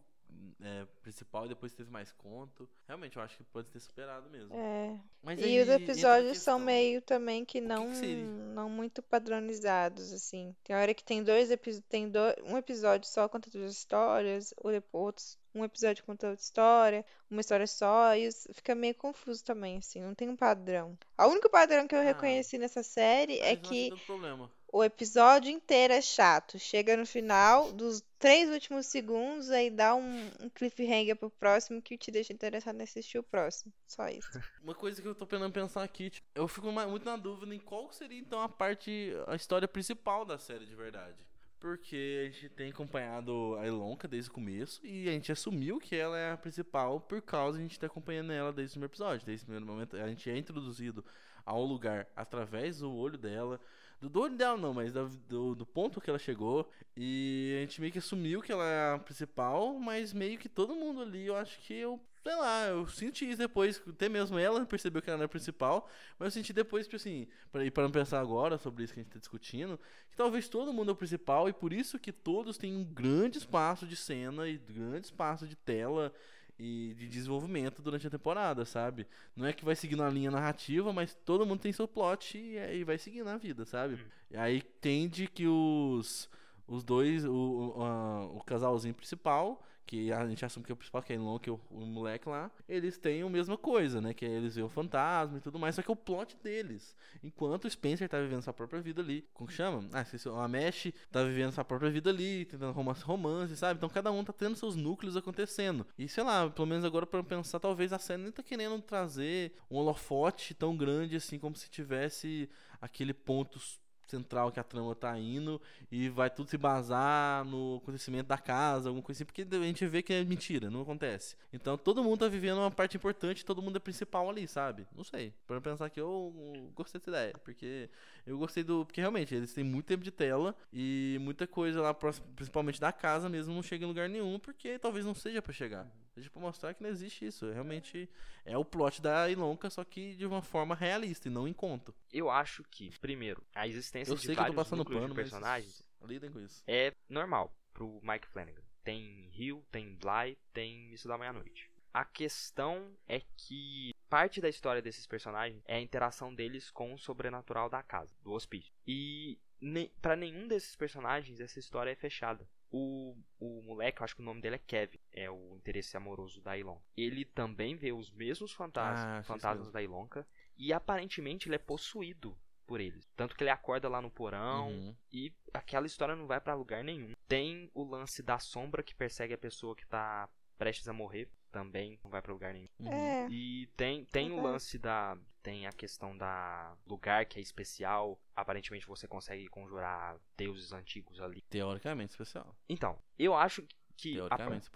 é, principal e depois teve mais conto. Realmente, eu acho que pode ter superado mesmo. É. Mas E aí os episódios são meio também que que não, que seria? não muito padronizados, assim. Tem hora que tem dois tem um episódio só conta duas histórias, ou depois um episódio conta outra história, uma história só, e fica meio confuso também, assim, não tem um padrão. O único padrão que eu Ah, reconheci nessa série é não que problema. O episódio inteiro é chato. Chega no final, dos três últimos segundos, aí dá um, um cliffhanger pro próximo que te deixa interessado em assistir o próximo. Só isso. Uma coisa que eu tô pensando pensar aqui, tipo, eu fico muito na dúvida em qual seria então a parte, a história principal da série de verdade. Porque a gente tem acompanhado a Elonka desde o começo e a gente assumiu que ela é a principal por causa de a gente estar acompanhando ela desde o primeiro episódio. Desde o primeiro momento, a gente é introduzido ao lugar através do olho dela. Do, do olho dela não, mas do, do ponto que ela chegou. E a gente meio que assumiu que ela é a principal, mas meio que todo mundo ali, eu acho que eu sei lá, eu senti isso depois, até mesmo ela percebeu que ela era a principal, mas eu senti depois, tipo assim, pra, e para não pensar agora sobre isso que a gente tá discutindo, que talvez todo mundo é o principal e por isso que todos têm um grande espaço de cena e grande espaço de tela e de desenvolvimento durante a temporada, sabe? Não é que vai seguindo a linha narrativa, mas todo mundo tem seu plot e aí vai seguindo a vida, sabe? E aí tende que os os dois, o, o, a- o casalzinho principal, que a gente assume que é o principal, que é que é o, o moleque lá, eles têm a mesma coisa, né? Que é eles veem o fantasma e tudo mais, só que é o plot deles. Enquanto o Spencer tá vivendo sua própria vida ali. Como que chama? Ah, esqueci. A Mesh tá vivendo sua própria vida ali, tentando romance, romance, sabe? Então cada um tá tendo seus núcleos acontecendo. E sei lá, pelo menos agora pra pensar, talvez a série nem tá querendo trazer um holofote tão grande assim, como se tivesse aquele ponto central que a trama tá indo e vai tudo se basar no acontecimento da casa, alguma coisa assim, porque a gente vê que é mentira, não acontece. Então todo mundo tá vivendo uma parte importante, todo mundo é principal ali, sabe? Não sei. Pra pensar que eu gostei dessa ideia, porque eu gostei do. Porque realmente eles têm muito tempo de tela e muita coisa lá, principalmente da casa mesmo, não chega em lugar nenhum, porque talvez não seja pra chegar. Seja pra mostrar que não existe isso. Realmente é o plot da Ilonka, só que de uma forma realista e não em conto. Eu acho que, primeiro, a existência Eu de sei que eu tô vários pano, de personagens lidem com isso. é normal pro Mike Flanagan. Tem Hill, tem Bly, tem Missa da Meia-Noite. A questão é que parte da história desses personagens é a interação deles com o sobrenatural da casa, do hospício. E ne para nenhum desses personagens essa história é fechada. O, o moleque, eu acho que o nome dele é Kevin, é o interesse amoroso da Ilon. Ele também vê os mesmos fantas Ah, fantasmas da Ilonka e aparentemente ele é possuído por eles. Tanto que ele acorda lá no porão, Uhum. e aquela história não vai pra lugar nenhum. Tem o lance da sombra que persegue a pessoa que tá prestes a morrer, também não vai pra lugar nenhum. Uhum. É. E tem, tem o lance da. Tem a questão da lugar que é especial. Aparentemente você consegue conjurar deuses antigos ali. Teoricamente especial. Então, eu acho que a,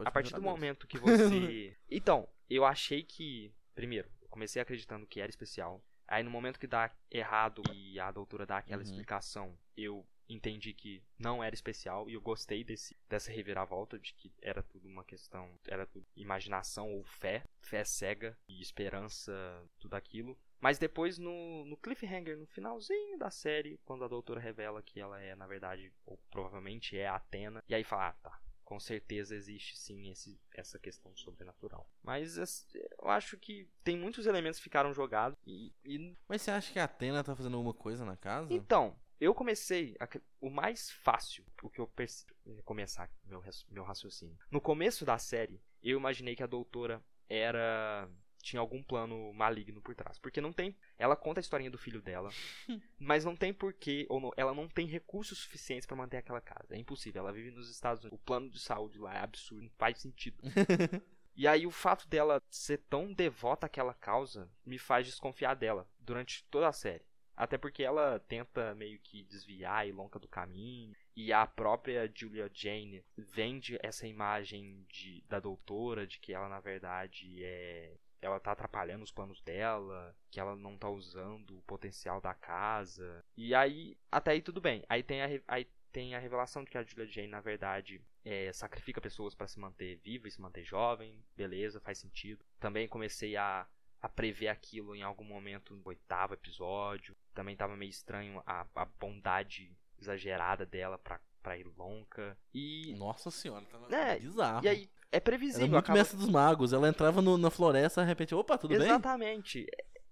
a partir do momento que você. então, eu achei que. Primeiro, eu comecei acreditando que era especial. Aí no momento que dá errado e a doutora dá aquela Uhum. explicação, eu entendi que não era especial e eu gostei desse, dessa reviravolta de que era tudo uma questão, era tudo imaginação ou fé, fé cega e esperança, tudo aquilo. Mas depois no, no cliffhanger, no finalzinho da série, quando a doutora revela que ela é, na verdade, ou provavelmente é a Atena, e aí fala, ah, tá, com certeza existe sim esse, essa questão sobrenatural. Mas eu acho que tem muitos elementos que ficaram jogados e, e... Mas você acha que a Atena tá fazendo alguma coisa na casa? Então, eu comecei. A, o mais fácil, o que eu percebi. Começar meu, meu raciocínio. No começo da série, eu imaginei que a doutora era. Tinha algum plano maligno por trás. Porque não tem. Ela conta a historinha do filho dela. mas não tem porquê. Ou não, ela não tem recursos suficientes para manter aquela casa. É impossível. Ela vive nos Estados Unidos. O plano de saúde lá é absurdo. Não faz sentido. E aí o fato dela ser tão devota àquela causa me faz desconfiar dela durante toda a série. Até porque ela tenta meio que desviar a Ilonka do caminho. E a própria Julia Jane vende essa imagem de, da doutora de que ela na verdade é. Ela tá atrapalhando os planos dela, que ela não tá usando o potencial da casa. E aí, até aí tudo bem. Aí tem a, aí tem a revelação de que a Julia Jane, na verdade, é, sacrifica pessoas para se manter viva e se manter jovem. Beleza, faz sentido. Também comecei a a prever aquilo em algum momento no oitavo episódio. Também tava meio estranho a, a bondade exagerada dela pra, pra Ilonka. E. Nossa senhora, tava é, bizarro. E aí, é previsível. Ela é muito acaba... mestre dos magos. Ela entrava no, na floresta e repente, opa, tudo Exatamente. bem? Exatamente.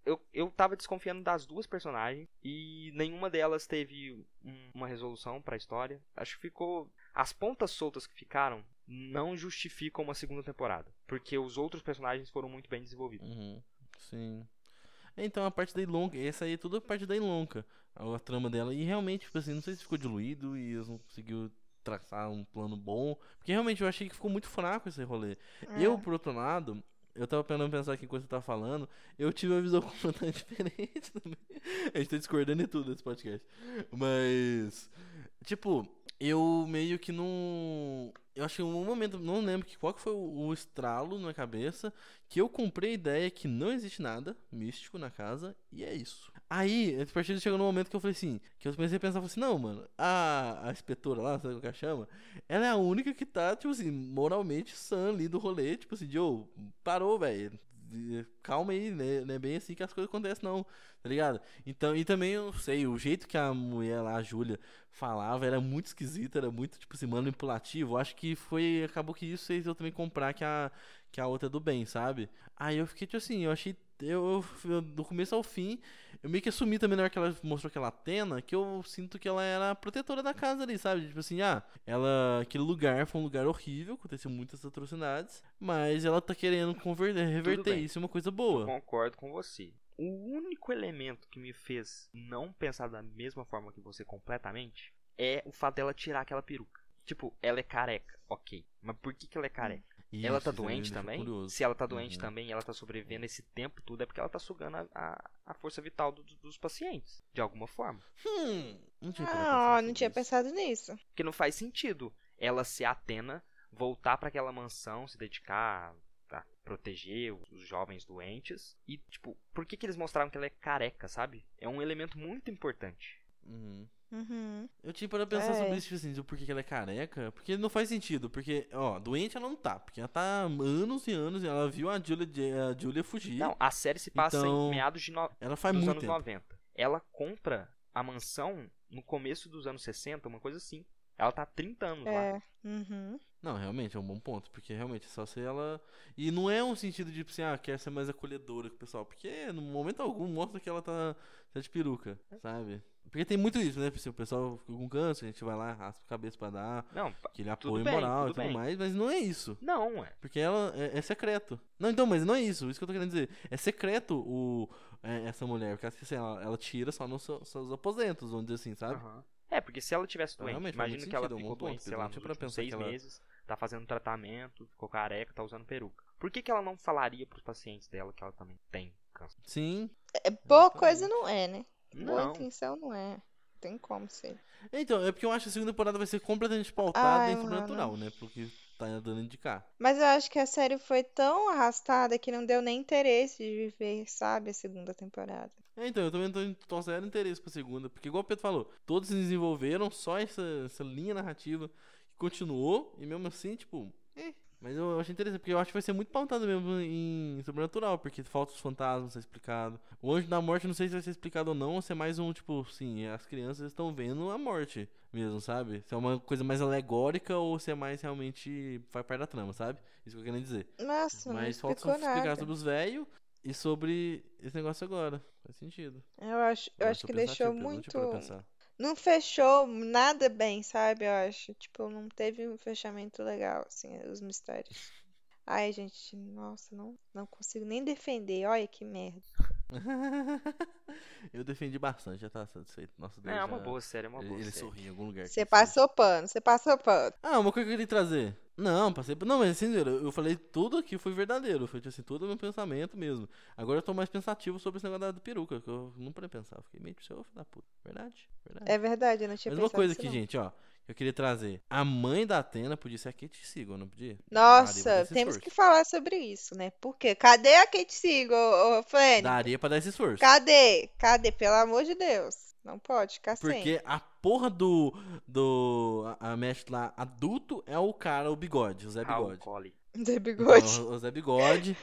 Eu, eu tava desconfiando das duas personagens e nenhuma delas teve um, uma resolução para a história. Acho que ficou. As pontas soltas que ficaram não justificam uma segunda temporada. Porque os outros personagens foram muito bem desenvolvidos. Uhum. Sim. Então a parte da Ilonka, essa aí é tudo a parte da Ilonka, a, a, trama dela. E realmente, tipo assim, não sei se ficou diluído e eles não conseguiu traçar um plano bom. Porque realmente eu achei que ficou muito fraco esse rolê. É. Eu, por outro lado, eu tava pensando pensar aqui enquanto você tava falando, eu tive uma visão completamente diferente também. A gente tá discordando em tudo nesse podcast. Mas, tipo, eu meio que não. Eu acho que um momento, não lembro que, qual que foi o, estralo na cabeça, que eu comprei a ideia que não existe nada místico na casa, e é isso. Aí, a partir chegou no momento que eu falei assim, que eu comecei a pensar assim, não, mano, a, a inspetora lá, sabe o que ela chama? Ela é a única que tá, tipo assim, moralmente sã ali do rolê, tipo assim, ô, parou, velho calma aí, né? Não é bem assim que as coisas acontecem, não, tá ligado? Então, e também eu sei, o jeito que a mulher lá, a Júlia, falava era muito esquisito, era muito, tipo assim, manipulativo. Acho que foi, acabou que isso fez eu também comprar que a, que a outra é do bem, sabe? Aí eu fiquei, tipo assim, eu achei eu, eu, do começo ao fim, eu meio que assumi também na hora que ela mostrou aquela Atena, que eu sinto que ela era a protetora da casa ali, sabe? Tipo assim, ah, ela. Aquele lugar foi um lugar horrível, aconteceu muitas atrocidades, mas ela tá querendo converter, reverter isso em uma coisa boa. Eu concordo com você. O único elemento que me fez não pensar da mesma forma que você completamente é o fato dela tirar aquela peruca. Tipo, ela é careca, ok. Mas por que, que ela é careca? Isso, ela tá doente também? Se ela tá doente uhum. também e ela tá sobrevivendo esse tempo tudo, é porque ela tá sugando a, a, a força vital do, dos pacientes. De alguma forma. Hum, não tinha, ah, não tinha pensado nisso. Porque não faz sentido ela ser Atena, voltar para aquela mansão, se dedicar a proteger os jovens doentes. E, tipo, por que, que eles mostraram que ela é careca, sabe? É um elemento muito importante. Uhum. Uhum. Eu tinha para pensar é. sobre isso, tipo assim, do porquê que ela é careca. Porque não faz sentido. Porque, ó, doente ela não tá. Porque ela tá anos e anos e ela viu a Julia, a Julia fugir. Não, a série se passa então, em meados de no... ela faz dos muito anos tempo. 90. Ela compra a mansão no começo dos anos 60, uma coisa assim. Ela tá há 30 anos é. lá. Uhum. Não, realmente é um bom ponto, porque realmente é só se ela. E não é um sentido de, tipo assim, ah, quer ser mais acolhedora com o pessoal, porque no momento algum mostra que ela tá, tá de peruca, sabe? Porque tem muito isso, né? Se o pessoal fica com câncer, a gente vai lá, raspa a cabeça pra dar não, aquele apoio bem, moral e tudo bem. mais, mas não é isso. Não, é. Porque ela é, é, secreto. Não, então, mas não é isso, isso que eu tô querendo dizer. É secreto o, é, essa mulher, porque assim, ela, ela tira só nos seus aposentos, vamos dizer assim, sabe? Uhum. É, porque se ela tivesse doente, imagina que ela ficou doente, sei lá, nos seis ela... meses, tá fazendo tratamento, ficou careca, tá usando peruca. Por que, que ela não falaria pros pacientes dela que ela também tem câncer? Sim. É, boa coisa não é, né? Não. Boa intenção não é. Tem como ser. Então, é porque eu acho que a segunda temporada vai ser completamente pautada Ai, em sobrenatural, né? Porque tá dando indicar. Mas eu acho que a série foi tão arrastada que não deu nem interesse de viver, sabe, a segunda temporada. É, então, eu também tô, tô zero interesse pra segunda. Porque, igual o Pedro falou, todos se desenvolveram, só essa, essa linha narrativa que continuou, e mesmo assim, tipo, eh. Mas eu achei interessante, porque eu acho que vai ser muito pautado mesmo em sobrenatural, porque falta os fantasmas ser explicado. O anjo da morte, não sei se vai ser explicado ou não, ou se é mais um, tipo, sim, as crianças estão vendo a morte mesmo, sabe? Se é uma coisa mais alegórica ou se é mais realmente faz parte da trama, sabe? Isso que eu quero dizer. Nossa, não Mas falta só explicou explicar nada. sobre os velhos e sobre esse negócio agora. Faz sentido. Eu acho, eu acho que deixou muito. Não fechou nada bem, sabe? Eu acho. Tipo, não teve um fechamento legal, assim, os mistérios. Ai, gente, nossa, não, não consigo nem defender. Olha que merda. eu defendi bastante, já tá satisfeito. Nossa, Deus, É, é uma já- boa série, é uma Ele, boa ele série. sorri em algum lugar. Você aqui, passou pano, você passou pano. Ah, uma coisa que eu queria trazer. Não, passei. Não, mas assim, eu falei tudo aqui foi verdadeiro. Foi tipo assim, tudo meu pensamento mesmo. Agora eu tô mais pensativo sobre esse negócio da- peruca, que eu não parei pensar. Eu fiquei meio seu filho da puta. Verdade, verdade. É verdade, eu não tinha mas uma pensado coisa nisso, aqui, não. gente, ó. Eu queria trazer. A mãe da Atena podia ser a Kate Siegel, não podia? Nossa, temos que falar sobre isso, né? Por quê? Cadê a Kate Siegel, ô, Flane? Daria pra dar esse esforço. Cadê? Cadê? Pelo amor de Deus. Não pode ficar sem. Porque a porra do. do. A, a mestre lá adulto é o cara, o bigode, o Zé Bigode. De Então, bigode. o Zé Bigode.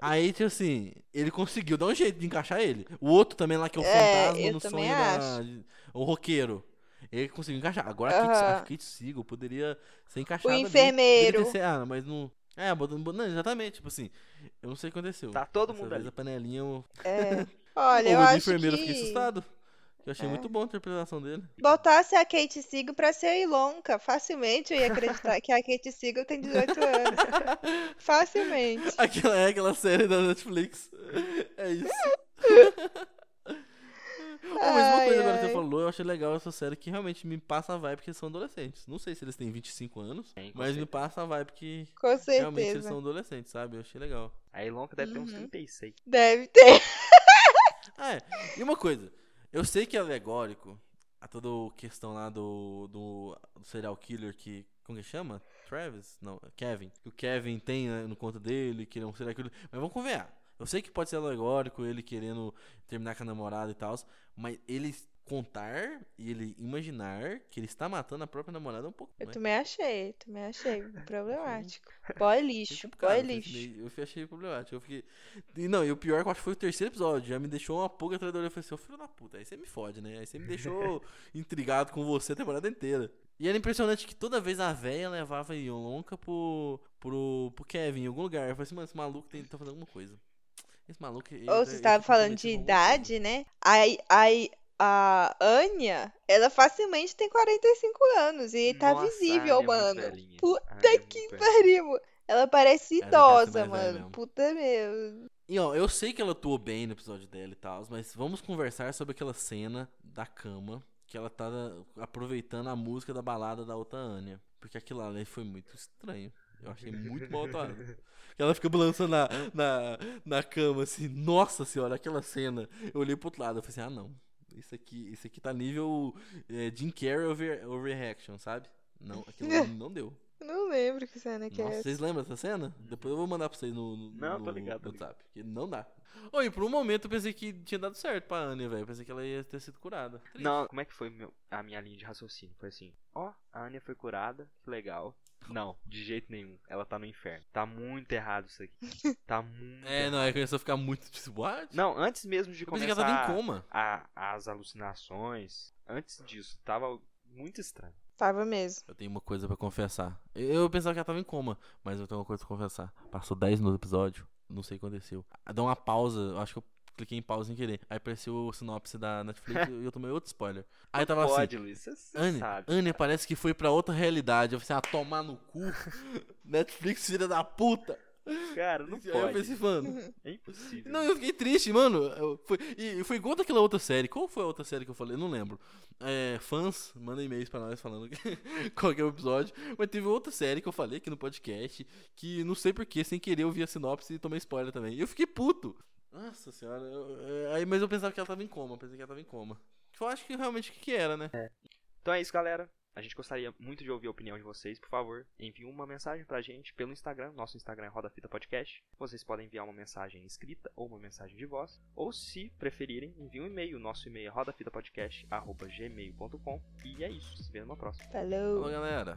Aí, tipo assim, ele conseguiu dar um jeito de encaixar ele. O outro também lá, que é o É, fantasma no sonho da. acho. O roqueiro. Ele conseguiu encaixar. Agora a Kate, a Siegel poderia ser encaixada. ali. enfermeiro. Ser- ah, mas não. É, botando. Não, exatamente. Tipo assim, eu não sei o que aconteceu. Tá todo Dessa mundo ali. a panelinha. Eu... É. Olha, eu o acho enfermeiro eu fiquei que assustado. Eu achei É. muito bom a interpretação dele. botasse a Kate Siegel pra ser a Ilonka, facilmente eu ia acreditar que a Kate Siegel tem 18 anos. Facilmente. Aquela é aquela série da Netflix. É isso. Uma Ai, coisa agora que ai. você falou, eu achei legal essa série que realmente me passa a vibe que eles são adolescentes. Não sei se eles têm 25 anos, Tem, com mas me certeza. passa a vibe que Com realmente eles certeza. são adolescentes, sabe? Eu achei legal. A Ilonka deve ter uns Uhum. 36. Deve ter. Ah, é. E uma coisa, eu sei que é alegórico a toda a questão lá do, do, do serial killer que. Como que chama? Travis? Não, Kevin. Que o Kevin tem né, no conto dele, que ele é um serial killer. Mas vamos convenhar. Eu sei que pode ser alegórico, ele querendo terminar com a namorada e tal, mas ele contar e ele imaginar que ele está matando a própria namorada é um pouco. Eu né? também achei, também achei problemático. Boy Achei lixo, complicado, boy eu lixo. Eu achei problemático. Eu fiquei. E não, e o pior é que eu acho que foi o terceiro episódio. Já me deixou uma pulga atrás da orelha. Eu falei assim, ô filho da puta, aí você me fode, né? Aí você me deixou intrigado com você a temporada inteira. E era impressionante que toda vez a véia levava a Yolonka pro, pro, pro Kevin em algum lugar. Eu falei assim, mano, esse maluco tem, tá fazendo alguma coisa. Esse maluco. ele- Ou ele você tá estava falando de idade, né? Aí, aí a Anya, ela facilmente tem 45 anos e tá Nossa, a visível, é mano. Puta é muito que pariu. Ela parece Ela ser idosa, velha mano. mesmo. Puta meu. E ó, eu sei que ela atuou bem no episódio dela e tal, mas vamos conversar sobre aquela cena da cama que ela tá aproveitando a música da balada da outra Anya. Porque aquilo ali foi muito estranho. Eu achei muito mal atuado. Que ela fica balançando na, na, na cama assim, nossa senhora, aquela cena. Eu olhei pro outro lado, eu falei assim, ah não. Isso aqui, isso aqui tá nível é, Jim Carrey over, overreaction, sabe? Não, aquilo não deu. Não lembro que cena que é Nossa, essa. vocês lembram dessa cena? Depois eu vou mandar pra vocês no, no, Não, tô no ligado, tô WhatsApp. Que não dá. Oi, por um momento eu pensei que tinha dado certo pra Anya, velho. Eu Pensei que ela ia ter sido curada. Triste. Não, como é que foi meu- a minha linha de raciocínio? Foi assim, ó, a Anya foi curada, que legal. Não, de jeito nenhum. Ela tá no inferno. Tá muito errado isso aqui. Tá muito É, errado. não, aí começou a ficar muito tipo, what? Não, antes mesmo de eu pensei que ela tava em começar coma. a- as alucinações, antes disso, tava muito estranho. Tava mesmo. Eu tenho uma coisa pra confessar. Eu, eu pensava que ela tava em coma, mas eu tenho uma coisa pra confessar. Passou 10 minutos do episódio, não sei o que aconteceu. Deu uma pausa, eu acho que eu cliquei em pausa sem querer. Aí apareceu o sinopse da Netflix e eu tomei outro spoiler. Aí tava assim, Pode, Luiz, você Anya, sabe. Anya parece que foi pra outra realidade. Eu falei assim, ah, tomar no cu. Netflix, filha da puta. Cara, não Aí eu pode. pensei, mano. É impossível. Não, eu fiquei triste, mano. Eu- foi, e foi igual daquela outra série. Qual foi a outra série que eu falei? Eu não lembro. É, fãs, mandem e-mails pra nós falando qual é o episódio. Mas teve outra série que eu falei aqui no podcast que não sei porquê, sem querer eu vi a sinopse e tomei spoiler também. E eu fiquei puto. Nossa senhora. eu- é, aí, mas eu pensava que ela tava em coma. eu Pensei que ela tava em coma. Eu acho que realmente o que, que era, né? Então é isso, galera. A gente gostaria muito de ouvir a opinião de vocês. Por favor, enviem uma mensagem pra gente pelo Instagram. Nosso Instagram é Roda Fita Podcast. Vocês podem enviar uma mensagem escrita ou uma mensagem de voz. Ou, se preferirem, enviem um e-mail. Nosso e-mail é rodafitapodcast.gmail.com. E é isso. Se vê numa próxima. Falou! Falou, galera.